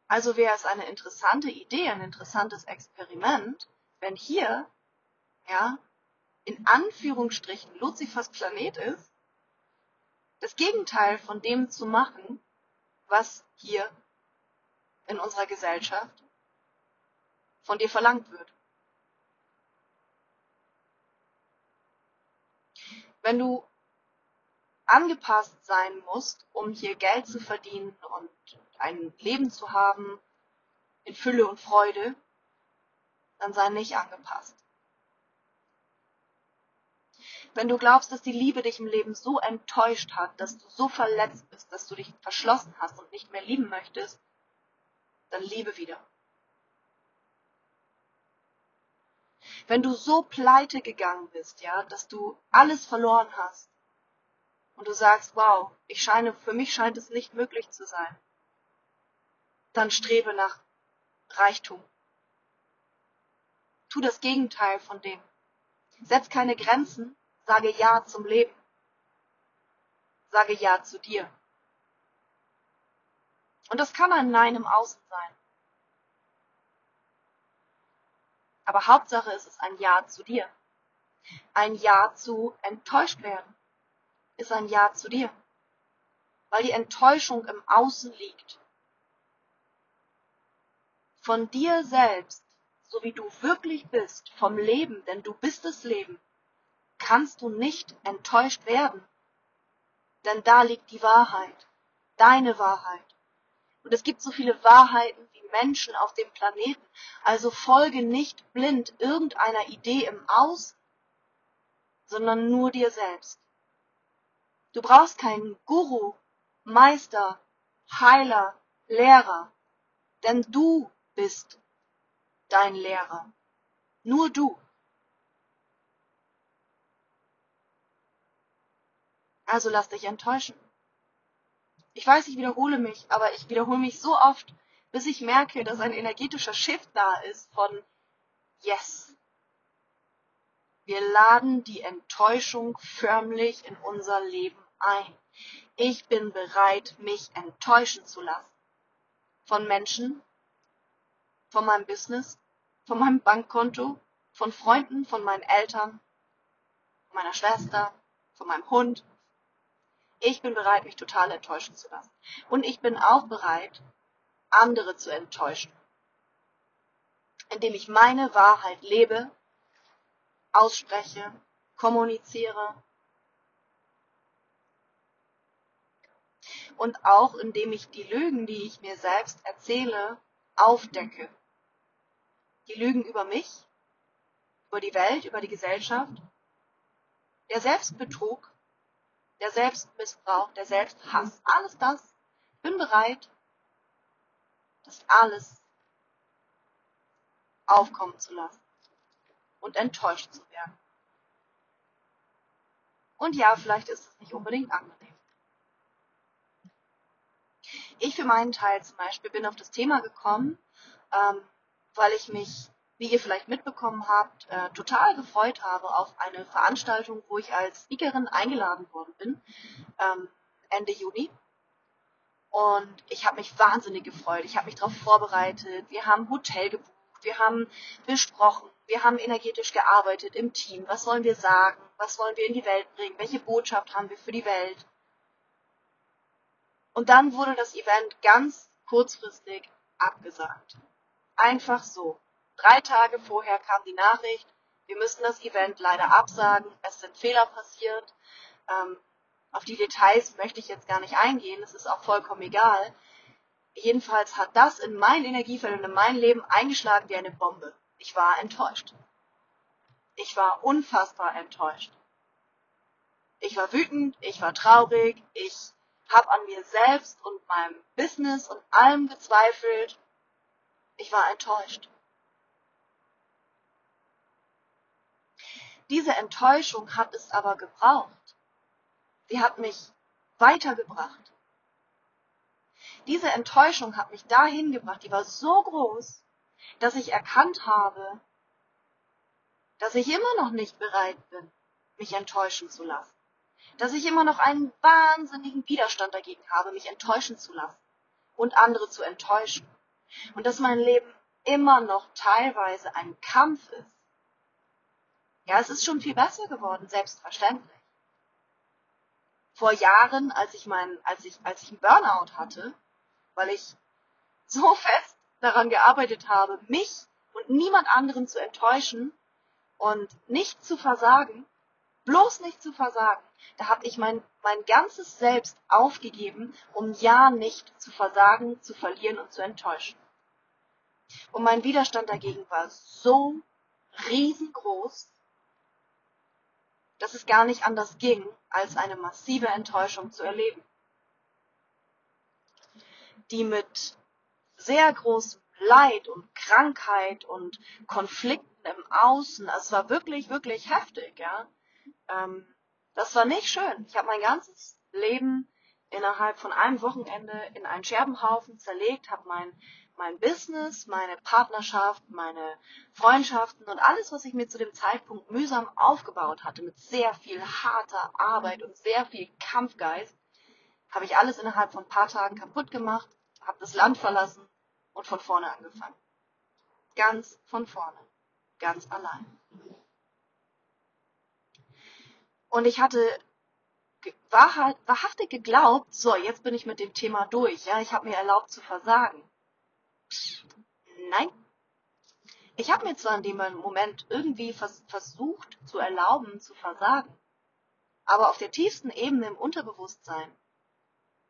Also wäre es eine interessante Idee, ein interessantes Experiment, wenn hier, ja, in Anführungsstrichen Luzifers Planet ist, das Gegenteil von dem zu machen, was hier in unserer Gesellschaft von dir verlangt wird. Wenn du angepasst sein musst, um hier Geld zu verdienen und ein Leben zu haben in Fülle und Freude, dann sei nicht angepasst. Wenn du glaubst, dass die Liebe dich im Leben so enttäuscht hat, dass du so verletzt bist, dass du dich verschlossen hast und nicht mehr lieben möchtest, dann liebe wieder. Wenn du so pleite gegangen bist, ja, dass du alles verloren hast, und du sagst, wow, ich scheine, für mich scheint es nicht möglich zu sein, dann strebe nach Reichtum. Tu das Gegenteil von dem. Setz keine Grenzen, sage Ja zum Leben. Sage Ja zu dir. Und das kann ein Nein im Außen sein. Aber Hauptsache ist es ein Ja zu dir. Ein Ja zu enttäuscht werden ist ein Ja zu dir. Weil die Enttäuschung im Außen liegt. Von dir selbst, so wie du wirklich bist, vom Leben, denn du bist das Leben, kannst du nicht enttäuscht werden. Denn da liegt die Wahrheit, deine Wahrheit. Und es gibt so viele Wahrheiten wie Menschen auf dem Planeten. Also folge nicht blind irgendeiner Idee im Aus, sondern nur dir selbst. Du brauchst keinen Guru, Meister, Heiler, Lehrer, denn du bist dein Lehrer. Nur du. Also lass dich enttäuschen. Ich weiß, ich wiederhole mich, aber ich wiederhole mich so oft, bis ich merke, dass ein energetischer Shift da ist von Yes. Wir laden die Enttäuschung förmlich in unser Leben ein. Ich bin bereit, mich enttäuschen zu lassen. Von Menschen, von meinem Business, von meinem Bankkonto, von Freunden, von meinen Eltern, meiner Schwester, von meinem Hund, ich bin bereit, mich total enttäuschen zu lassen. Und ich bin auch bereit, andere zu enttäuschen. Indem ich meine Wahrheit lebe, ausspreche, kommuniziere. Und auch indem ich die Lügen, die ich mir selbst erzähle, aufdecke. Die Lügen über mich, über die Welt, über die Gesellschaft, der Selbstbetrug, der Selbstmissbrauch, der Selbsthass, alles das, bin bereit, das alles aufkommen zu lassen und enttäuscht zu werden. Und ja, vielleicht ist es nicht unbedingt angenehm. Ich für meinen Teil zum Beispiel bin auf das Thema gekommen, ähm, weil ich mich wie ihr vielleicht mitbekommen habt, äh, total gefreut habe auf eine Veranstaltung, wo ich als Speakerin eingeladen worden bin, ähm, Ende Juni. Und ich habe mich wahnsinnig gefreut. Ich habe mich darauf vorbereitet. Wir haben Hotel gebucht. Wir haben besprochen. Wir haben energetisch gearbeitet im Team. Was wollen wir sagen? Was wollen wir in die Welt bringen? Welche Botschaft haben wir für die Welt? Und dann wurde das Event ganz kurzfristig abgesagt. Einfach so. Drei Tage vorher kam die Nachricht, wir müssen das Event leider absagen, es sind Fehler passiert. Ähm, auf die Details möchte ich jetzt gar nicht eingehen, es ist auch vollkommen egal. Jedenfalls hat das in mein Energiefeld und in mein Leben eingeschlagen wie eine Bombe. Ich war enttäuscht. Ich war unfassbar enttäuscht. Ich war wütend, ich war traurig, ich habe an mir selbst und meinem Business und allem gezweifelt. Ich war enttäuscht. Diese Enttäuschung hat es aber gebraucht. Sie hat mich weitergebracht. Diese Enttäuschung hat mich dahin gebracht, die war so groß, dass ich erkannt habe, dass ich immer noch nicht bereit bin, mich enttäuschen zu lassen. Dass ich immer noch einen wahnsinnigen Widerstand dagegen habe, mich enttäuschen zu lassen und andere zu enttäuschen. Und dass mein Leben immer noch teilweise ein Kampf ist, ja, es ist schon viel besser geworden, selbstverständlich. Vor Jahren, als ich mein, als ich, als ich einen Burnout hatte, weil ich so fest daran gearbeitet habe, mich und niemand anderen zu enttäuschen und nicht zu versagen, bloß nicht zu versagen, da habe ich mein, mein ganzes Selbst aufgegeben, um ja nicht zu versagen, zu verlieren und zu enttäuschen. Und mein Widerstand dagegen war so riesengroß, dass es gar nicht anders ging, als eine massive Enttäuschung zu erleben, die mit sehr großem Leid und Krankheit und Konflikten im Außen, es war wirklich, wirklich heftig, ja. Ähm, das war nicht schön. Ich habe mein ganzes Leben innerhalb von einem Wochenende in einen Scherbenhaufen zerlegt, habe mein mein Business, meine Partnerschaft, meine Freundschaften und alles, was ich mir zu dem Zeitpunkt mühsam aufgebaut hatte, mit sehr viel harter Arbeit und sehr viel Kampfgeist, habe ich alles innerhalb von ein paar Tagen kaputt gemacht, habe das Land verlassen und von vorne angefangen. Ganz von vorne. Ganz allein. Und ich hatte wahrhaftig geglaubt, so, jetzt bin ich mit dem Thema durch, ja, ich habe mir erlaubt zu versagen. Nein. Ich habe mir zwar in dem Moment irgendwie vers versucht zu erlauben, zu versagen, aber auf der tiefsten Ebene im Unterbewusstsein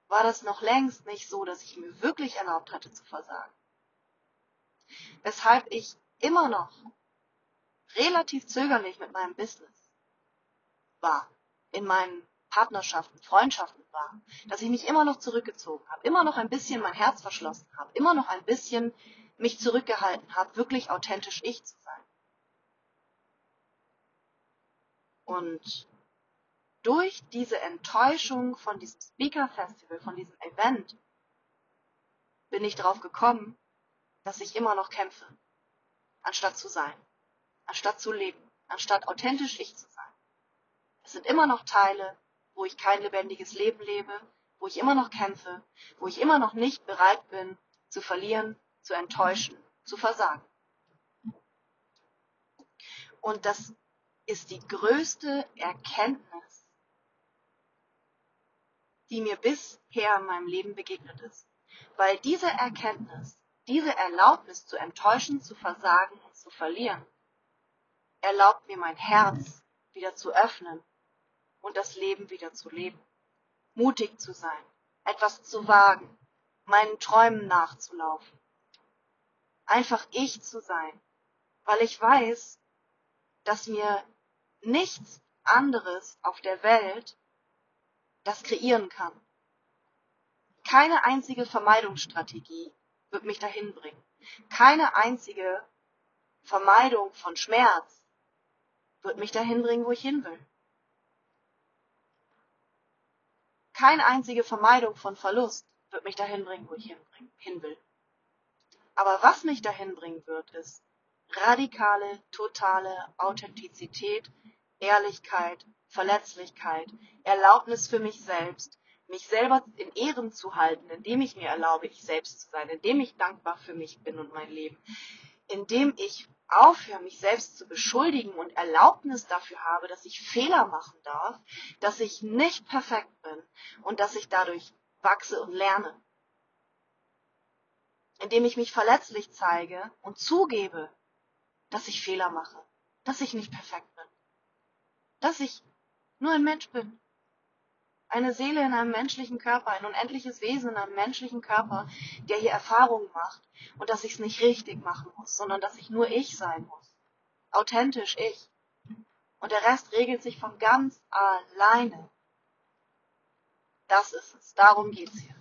war das noch längst nicht so, dass ich mir wirklich erlaubt hatte zu versagen. Weshalb ich immer noch relativ zögerlich mit meinem Business war, in meinen Partnerschaften, Freundschaften war, dass ich mich immer noch zurückgezogen habe, immer noch ein bisschen mein Herz verschlossen habe, immer noch ein bisschen mich zurückgehalten habe, wirklich authentisch ich zu sein. Und durch diese Enttäuschung von diesem Speaker Festival, von diesem Event, bin ich darauf gekommen, dass ich immer noch kämpfe, anstatt zu sein, anstatt zu leben, anstatt authentisch ich zu sein. Es sind immer noch Teile, wo ich kein lebendiges Leben lebe, wo ich immer noch kämpfe, wo ich immer noch nicht bereit bin, zu verlieren, zu enttäuschen, zu versagen. Und das ist die größte Erkenntnis, die mir bisher in meinem Leben begegnet ist. Weil diese Erkenntnis, diese Erlaubnis zu enttäuschen, zu versagen und zu verlieren, erlaubt mir mein Herz wieder zu öffnen und das Leben wieder zu leben. Mutig zu sein, etwas zu wagen, meinen Träumen nachzulaufen. Einfach ich zu sein, weil ich weiß, dass mir nichts anderes auf der Welt das kreieren kann. Keine einzige Vermeidungsstrategie wird mich dahin bringen. Keine einzige Vermeidung von Schmerz wird mich dahin bringen, wo ich hin will. Keine einzige Vermeidung von Verlust wird mich dahin bringen, wo ich hin will. Aber was mich dahin bringen wird, ist radikale, totale Authentizität, Ehrlichkeit, Verletzlichkeit, Erlaubnis für mich selbst, mich selber in Ehren zu halten, indem ich mir erlaube, ich selbst zu sein, indem ich dankbar für mich bin und mein Leben, indem ich aufhöre, mich selbst zu beschuldigen und Erlaubnis dafür habe, dass ich Fehler machen darf, dass ich nicht perfekt bin und dass ich dadurch wachse und lerne. Indem ich mich verletzlich zeige und zugebe, dass ich Fehler mache, dass ich nicht perfekt bin, dass ich nur ein Mensch bin eine Seele in einem menschlichen Körper, ein unendliches Wesen in einem menschlichen Körper, der hier Erfahrungen macht und dass ich es nicht richtig machen muss, sondern dass ich nur ich sein muss. Authentisch ich. Und der Rest regelt sich von ganz alleine. Das ist es. Darum geht's hier.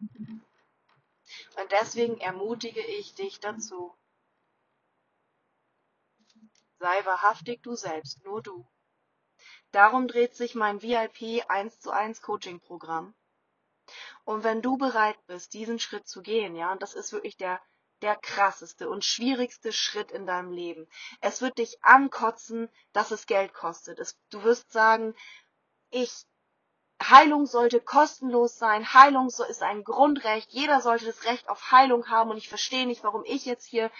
Und deswegen ermutige ich dich dazu. Sei wahrhaftig du selbst, nur du. Darum dreht sich mein VIP 1 zu 1 Coaching Programm. Und wenn du bereit bist, diesen Schritt zu gehen, ja, und das ist wirklich der, der krasseste und schwierigste Schritt in deinem Leben. Es wird dich ankotzen, dass es Geld kostet. Es, du wirst sagen, ich, Heilung sollte kostenlos sein. Heilung ist ein Grundrecht. Jeder sollte das Recht auf Heilung haben. Und ich verstehe nicht, warum ich jetzt hier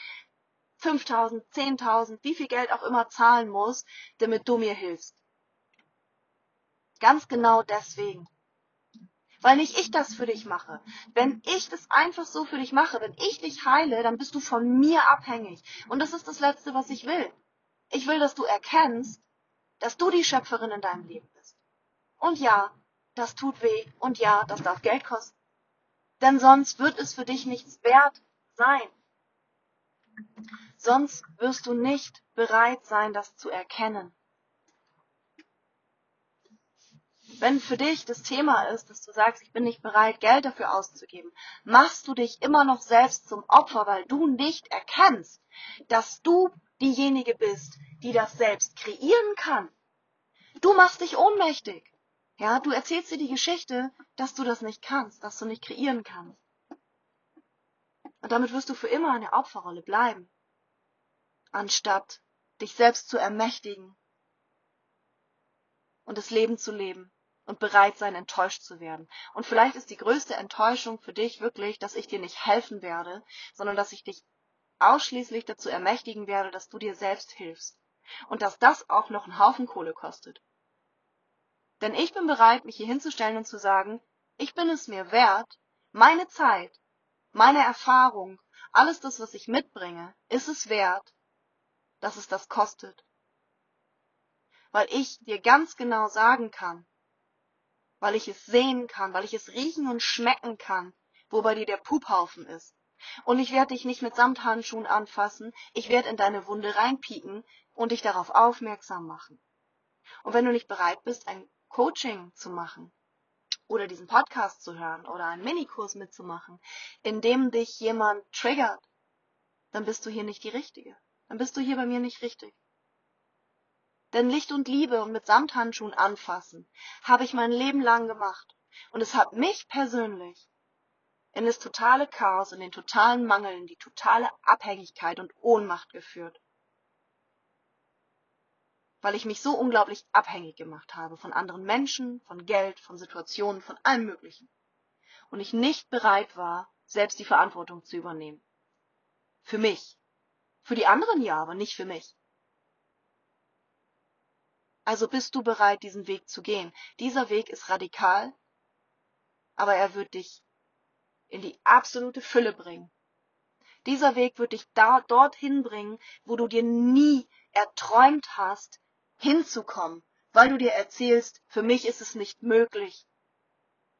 5000, 10.000, wie viel Geld auch immer zahlen muss, damit du mir hilfst. Ganz genau deswegen. Weil nicht ich das für dich mache. Wenn ich das einfach so für dich mache, wenn ich dich heile, dann bist du von mir abhängig. Und das ist das Letzte, was ich will. Ich will, dass du erkennst, dass du die Schöpferin in deinem Leben bist. Und ja, das tut weh. Und ja, das darf Geld kosten. Denn sonst wird es für dich nichts wert sein. Sonst wirst du nicht bereit sein, das zu erkennen. Wenn für dich das Thema ist, dass du sagst, ich bin nicht bereit, Geld dafür auszugeben, machst du dich immer noch selbst zum Opfer, weil du nicht erkennst, dass du diejenige bist, die das selbst kreieren kann. Du machst dich ohnmächtig. Ja, du erzählst dir die Geschichte, dass du das nicht kannst, dass du nicht kreieren kannst. Und damit wirst du für immer in der Opferrolle bleiben, anstatt dich selbst zu ermächtigen und das Leben zu leben, und bereit sein, enttäuscht zu werden. Und vielleicht ist die größte Enttäuschung für dich wirklich, dass ich dir nicht helfen werde, sondern dass ich dich ausschließlich dazu ermächtigen werde, dass du dir selbst hilfst. Und dass das auch noch einen Haufen Kohle kostet. Denn ich bin bereit, mich hier hinzustellen und zu sagen, ich bin es mir wert, meine Zeit, meine Erfahrung, alles das, was ich mitbringe, ist es wert, dass es das kostet. Weil ich dir ganz genau sagen kann, weil ich es sehen kann, weil ich es riechen und schmecken kann, wo bei dir der Puphaufen ist. Und ich werde dich nicht mit Samthandschuhen anfassen, ich werde in deine Wunde reinpieken und dich darauf aufmerksam machen. Und wenn du nicht bereit bist, ein Coaching zu machen oder diesen Podcast zu hören oder einen Minikurs mitzumachen, in dem dich jemand triggert, dann bist du hier nicht die Richtige. Dann bist du hier bei mir nicht richtig. Denn Licht und Liebe und mit Samthandschuhen anfassen habe ich mein Leben lang gemacht. Und es hat mich persönlich in das totale Chaos, in den totalen Mangel, in die totale Abhängigkeit und Ohnmacht geführt. Weil ich mich so unglaublich abhängig gemacht habe von anderen Menschen, von Geld, von Situationen, von allem Möglichen. Und ich nicht bereit war, selbst die Verantwortung zu übernehmen. Für mich. Für die anderen ja, aber nicht für mich. Also bist du bereit, diesen Weg zu gehen. Dieser Weg ist radikal, aber er wird dich in die absolute Fülle bringen. Dieser Weg wird dich da, dorthin bringen, wo du dir nie erträumt hast, hinzukommen, weil du dir erzählst, für mich ist es nicht möglich.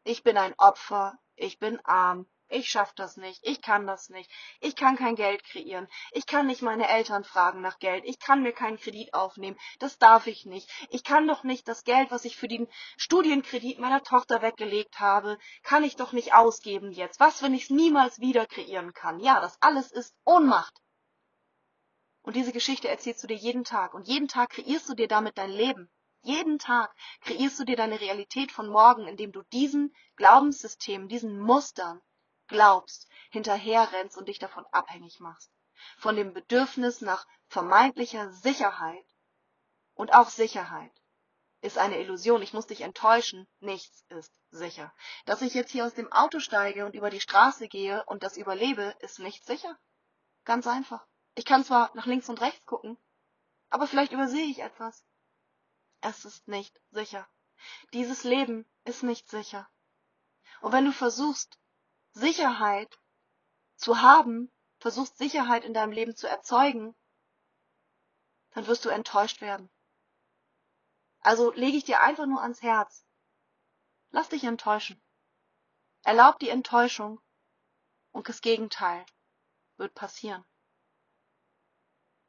Ich bin ein Opfer, ich bin arm, ich schaff das nicht, ich kann das nicht, ich kann kein Geld kreieren, ich kann nicht meine Eltern fragen nach Geld, ich kann mir keinen Kredit aufnehmen, das darf ich nicht, ich kann doch nicht das Geld, was ich für den Studienkredit meiner Tochter weggelegt habe, kann ich doch nicht ausgeben jetzt. Was, wenn ich es niemals wieder kreieren kann? Ja, das alles ist Ohnmacht. Und diese Geschichte erzählst du dir jeden Tag und jeden Tag kreierst du dir damit dein Leben. Jeden Tag kreierst du dir deine Realität von morgen, indem du diesen Glaubenssystemen, diesen Mustern glaubst, hinterherrennst und dich davon abhängig machst. Von dem Bedürfnis nach vermeintlicher Sicherheit. Und auch Sicherheit ist eine Illusion. Ich muss dich enttäuschen. Nichts ist sicher. Dass ich jetzt hier aus dem Auto steige und über die Straße gehe und das überlebe, ist nicht sicher. Ganz einfach. Ich kann zwar nach links und rechts gucken, aber vielleicht übersehe ich etwas. Es ist nicht sicher. Dieses Leben ist nicht sicher. Und wenn du versuchst, Sicherheit zu haben, versuchst Sicherheit in deinem Leben zu erzeugen, dann wirst du enttäuscht werden. Also lege ich dir einfach nur ans Herz. Lass dich enttäuschen. Erlaub die Enttäuschung und das Gegenteil wird passieren.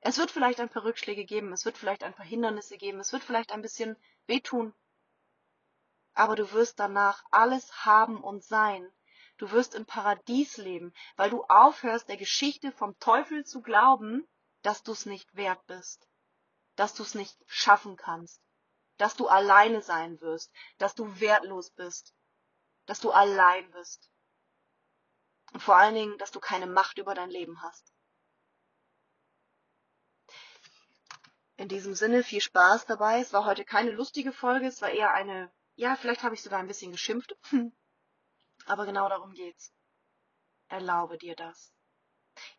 Es wird vielleicht ein paar Rückschläge geben, es wird vielleicht ein paar Hindernisse geben, es wird vielleicht ein bisschen wehtun, aber du wirst danach alles haben und sein, Du wirst im Paradies leben, weil du aufhörst, der Geschichte vom Teufel zu glauben, dass du es nicht wert bist, dass du es nicht schaffen kannst, dass du alleine sein wirst, dass du wertlos bist, dass du allein bist. Und vor allen Dingen, dass du keine Macht über dein Leben hast. In diesem Sinne viel Spaß dabei. Es war heute keine lustige Folge, es war eher eine, ja, vielleicht habe ich sogar ein bisschen geschimpft. Aber genau darum geht's. Erlaube dir das.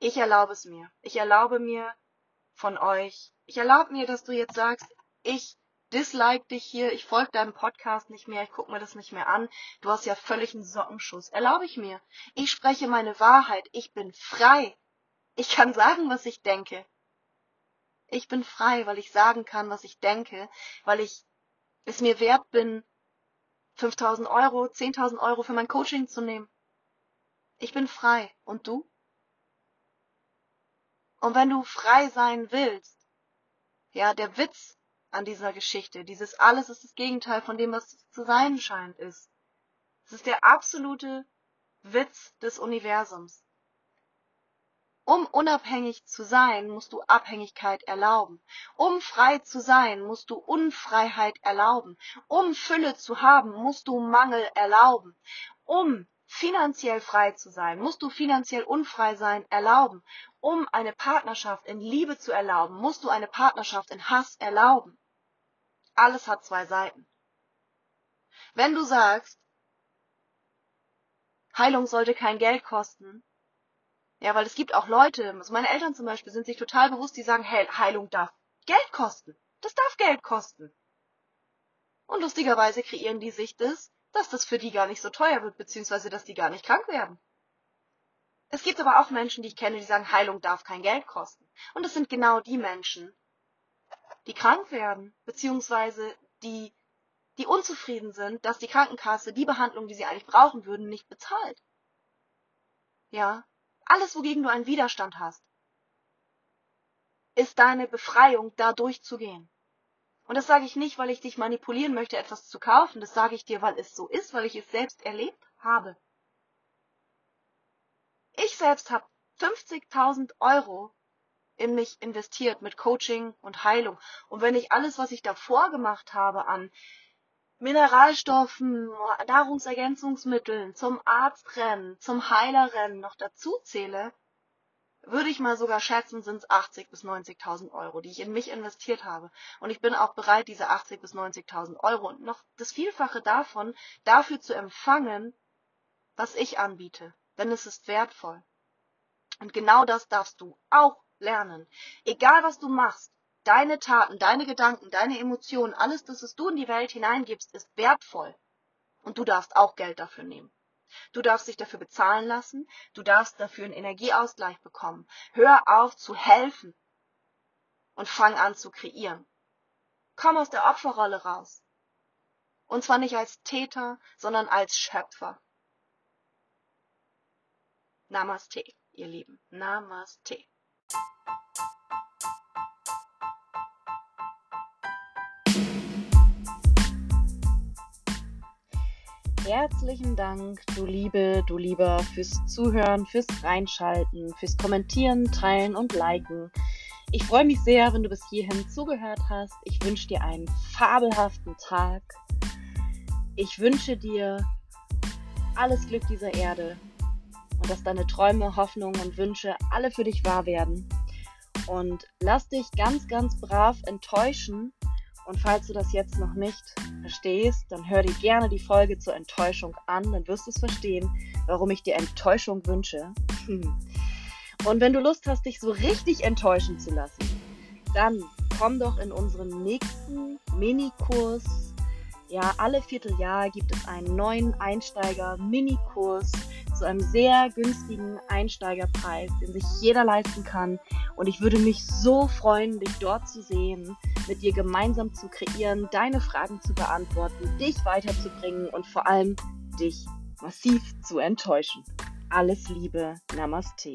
Ich erlaube es mir. Ich erlaube mir von euch. Ich erlaube mir, dass du jetzt sagst, ich dislike dich hier, ich folge deinem Podcast nicht mehr, ich gucke mir das nicht mehr an. Du hast ja völlig einen Sockenschuss. Erlaube ich mir. Ich spreche meine Wahrheit. Ich bin frei. Ich kann sagen, was ich denke. Ich bin frei, weil ich sagen kann, was ich denke, weil ich es mir wert bin, 5000 Euro, 10.000 Euro für mein Coaching zu nehmen. Ich bin frei. Und du? Und wenn du frei sein willst, ja, der Witz an dieser Geschichte, dieses alles ist das Gegenteil von dem, was zu sein scheint, ist. Es ist der absolute Witz des Universums. Um unabhängig zu sein, musst du Abhängigkeit erlauben. Um frei zu sein, musst du Unfreiheit erlauben. Um Fülle zu haben, musst du Mangel erlauben. Um finanziell frei zu sein, musst du finanziell unfrei sein erlauben. Um eine Partnerschaft in Liebe zu erlauben, musst du eine Partnerschaft in Hass erlauben. Alles hat zwei Seiten. Wenn du sagst, Heilung sollte kein Geld kosten, ja, weil es gibt auch Leute, also meine Eltern zum Beispiel sind sich total bewusst, die sagen, hey, Heilung darf Geld kosten. Das darf Geld kosten. Und lustigerweise kreieren die sich das, dass das für die gar nicht so teuer wird, beziehungsweise dass die gar nicht krank werden. Es gibt aber auch Menschen, die ich kenne, die sagen, Heilung darf kein Geld kosten. Und das sind genau die Menschen, die krank werden, beziehungsweise die, die unzufrieden sind, dass die Krankenkasse die Behandlung, die sie eigentlich brauchen würden, nicht bezahlt. Ja, alles, wogegen du einen Widerstand hast, ist deine Befreiung, da durchzugehen. Und das sage ich nicht, weil ich dich manipulieren möchte, etwas zu kaufen. Das sage ich dir, weil es so ist, weil ich es selbst erlebt habe. Ich selbst habe 50.000 Euro in mich investiert mit Coaching und Heilung. Und wenn ich alles, was ich davor gemacht habe an Mineralstoffen, Nahrungsergänzungsmitteln, zum Arztrennen, zum Heilerrennen noch dazu zähle, würde ich mal sogar schätzen, sind es 80 bis 90.000 Euro, die ich in mich investiert habe. Und ich bin auch bereit, diese 80 bis 90.000 Euro und noch das Vielfache davon dafür zu empfangen, was ich anbiete. Denn es ist wertvoll. Und genau das darfst du auch lernen. Egal was du machst, deine Taten, deine Gedanken, deine Emotionen, alles, das was du in die Welt hineingibst, ist wertvoll. Und du darfst auch Geld dafür nehmen. Du darfst dich dafür bezahlen lassen, du darfst dafür einen Energieausgleich bekommen. Hör auf zu helfen und fang an zu kreieren. Komm aus der Opferrolle raus. Und zwar nicht als Täter, sondern als Schöpfer. Namaste, ihr Lieben. Namaste. Herzlichen Dank, du Liebe, du Lieber, fürs Zuhören, fürs Reinschalten, fürs Kommentieren, Teilen und Liken. Ich freue mich sehr, wenn du bis hierhin zugehört hast. Ich wünsche dir einen fabelhaften Tag. Ich wünsche dir alles Glück dieser Erde und dass deine Träume, Hoffnungen und Wünsche alle für dich wahr werden. Und lass dich ganz, ganz brav enttäuschen und falls du das jetzt noch nicht verstehst, dann hör dir gerne die Folge zur Enttäuschung an, dann wirst du es verstehen, warum ich dir Enttäuschung wünsche. Und wenn du Lust hast, dich so richtig enttäuschen zu lassen, dann komm doch in unseren nächsten Minikurs. Ja, alle Vierteljahr gibt es einen neuen Einsteiger-Minikurs zu einem sehr günstigen Einsteigerpreis, den sich jeder leisten kann. Und ich würde mich so freuen, dich dort zu sehen, mit dir gemeinsam zu kreieren, deine Fragen zu beantworten, dich weiterzubringen und vor allem dich massiv zu enttäuschen. Alles Liebe, Namaste.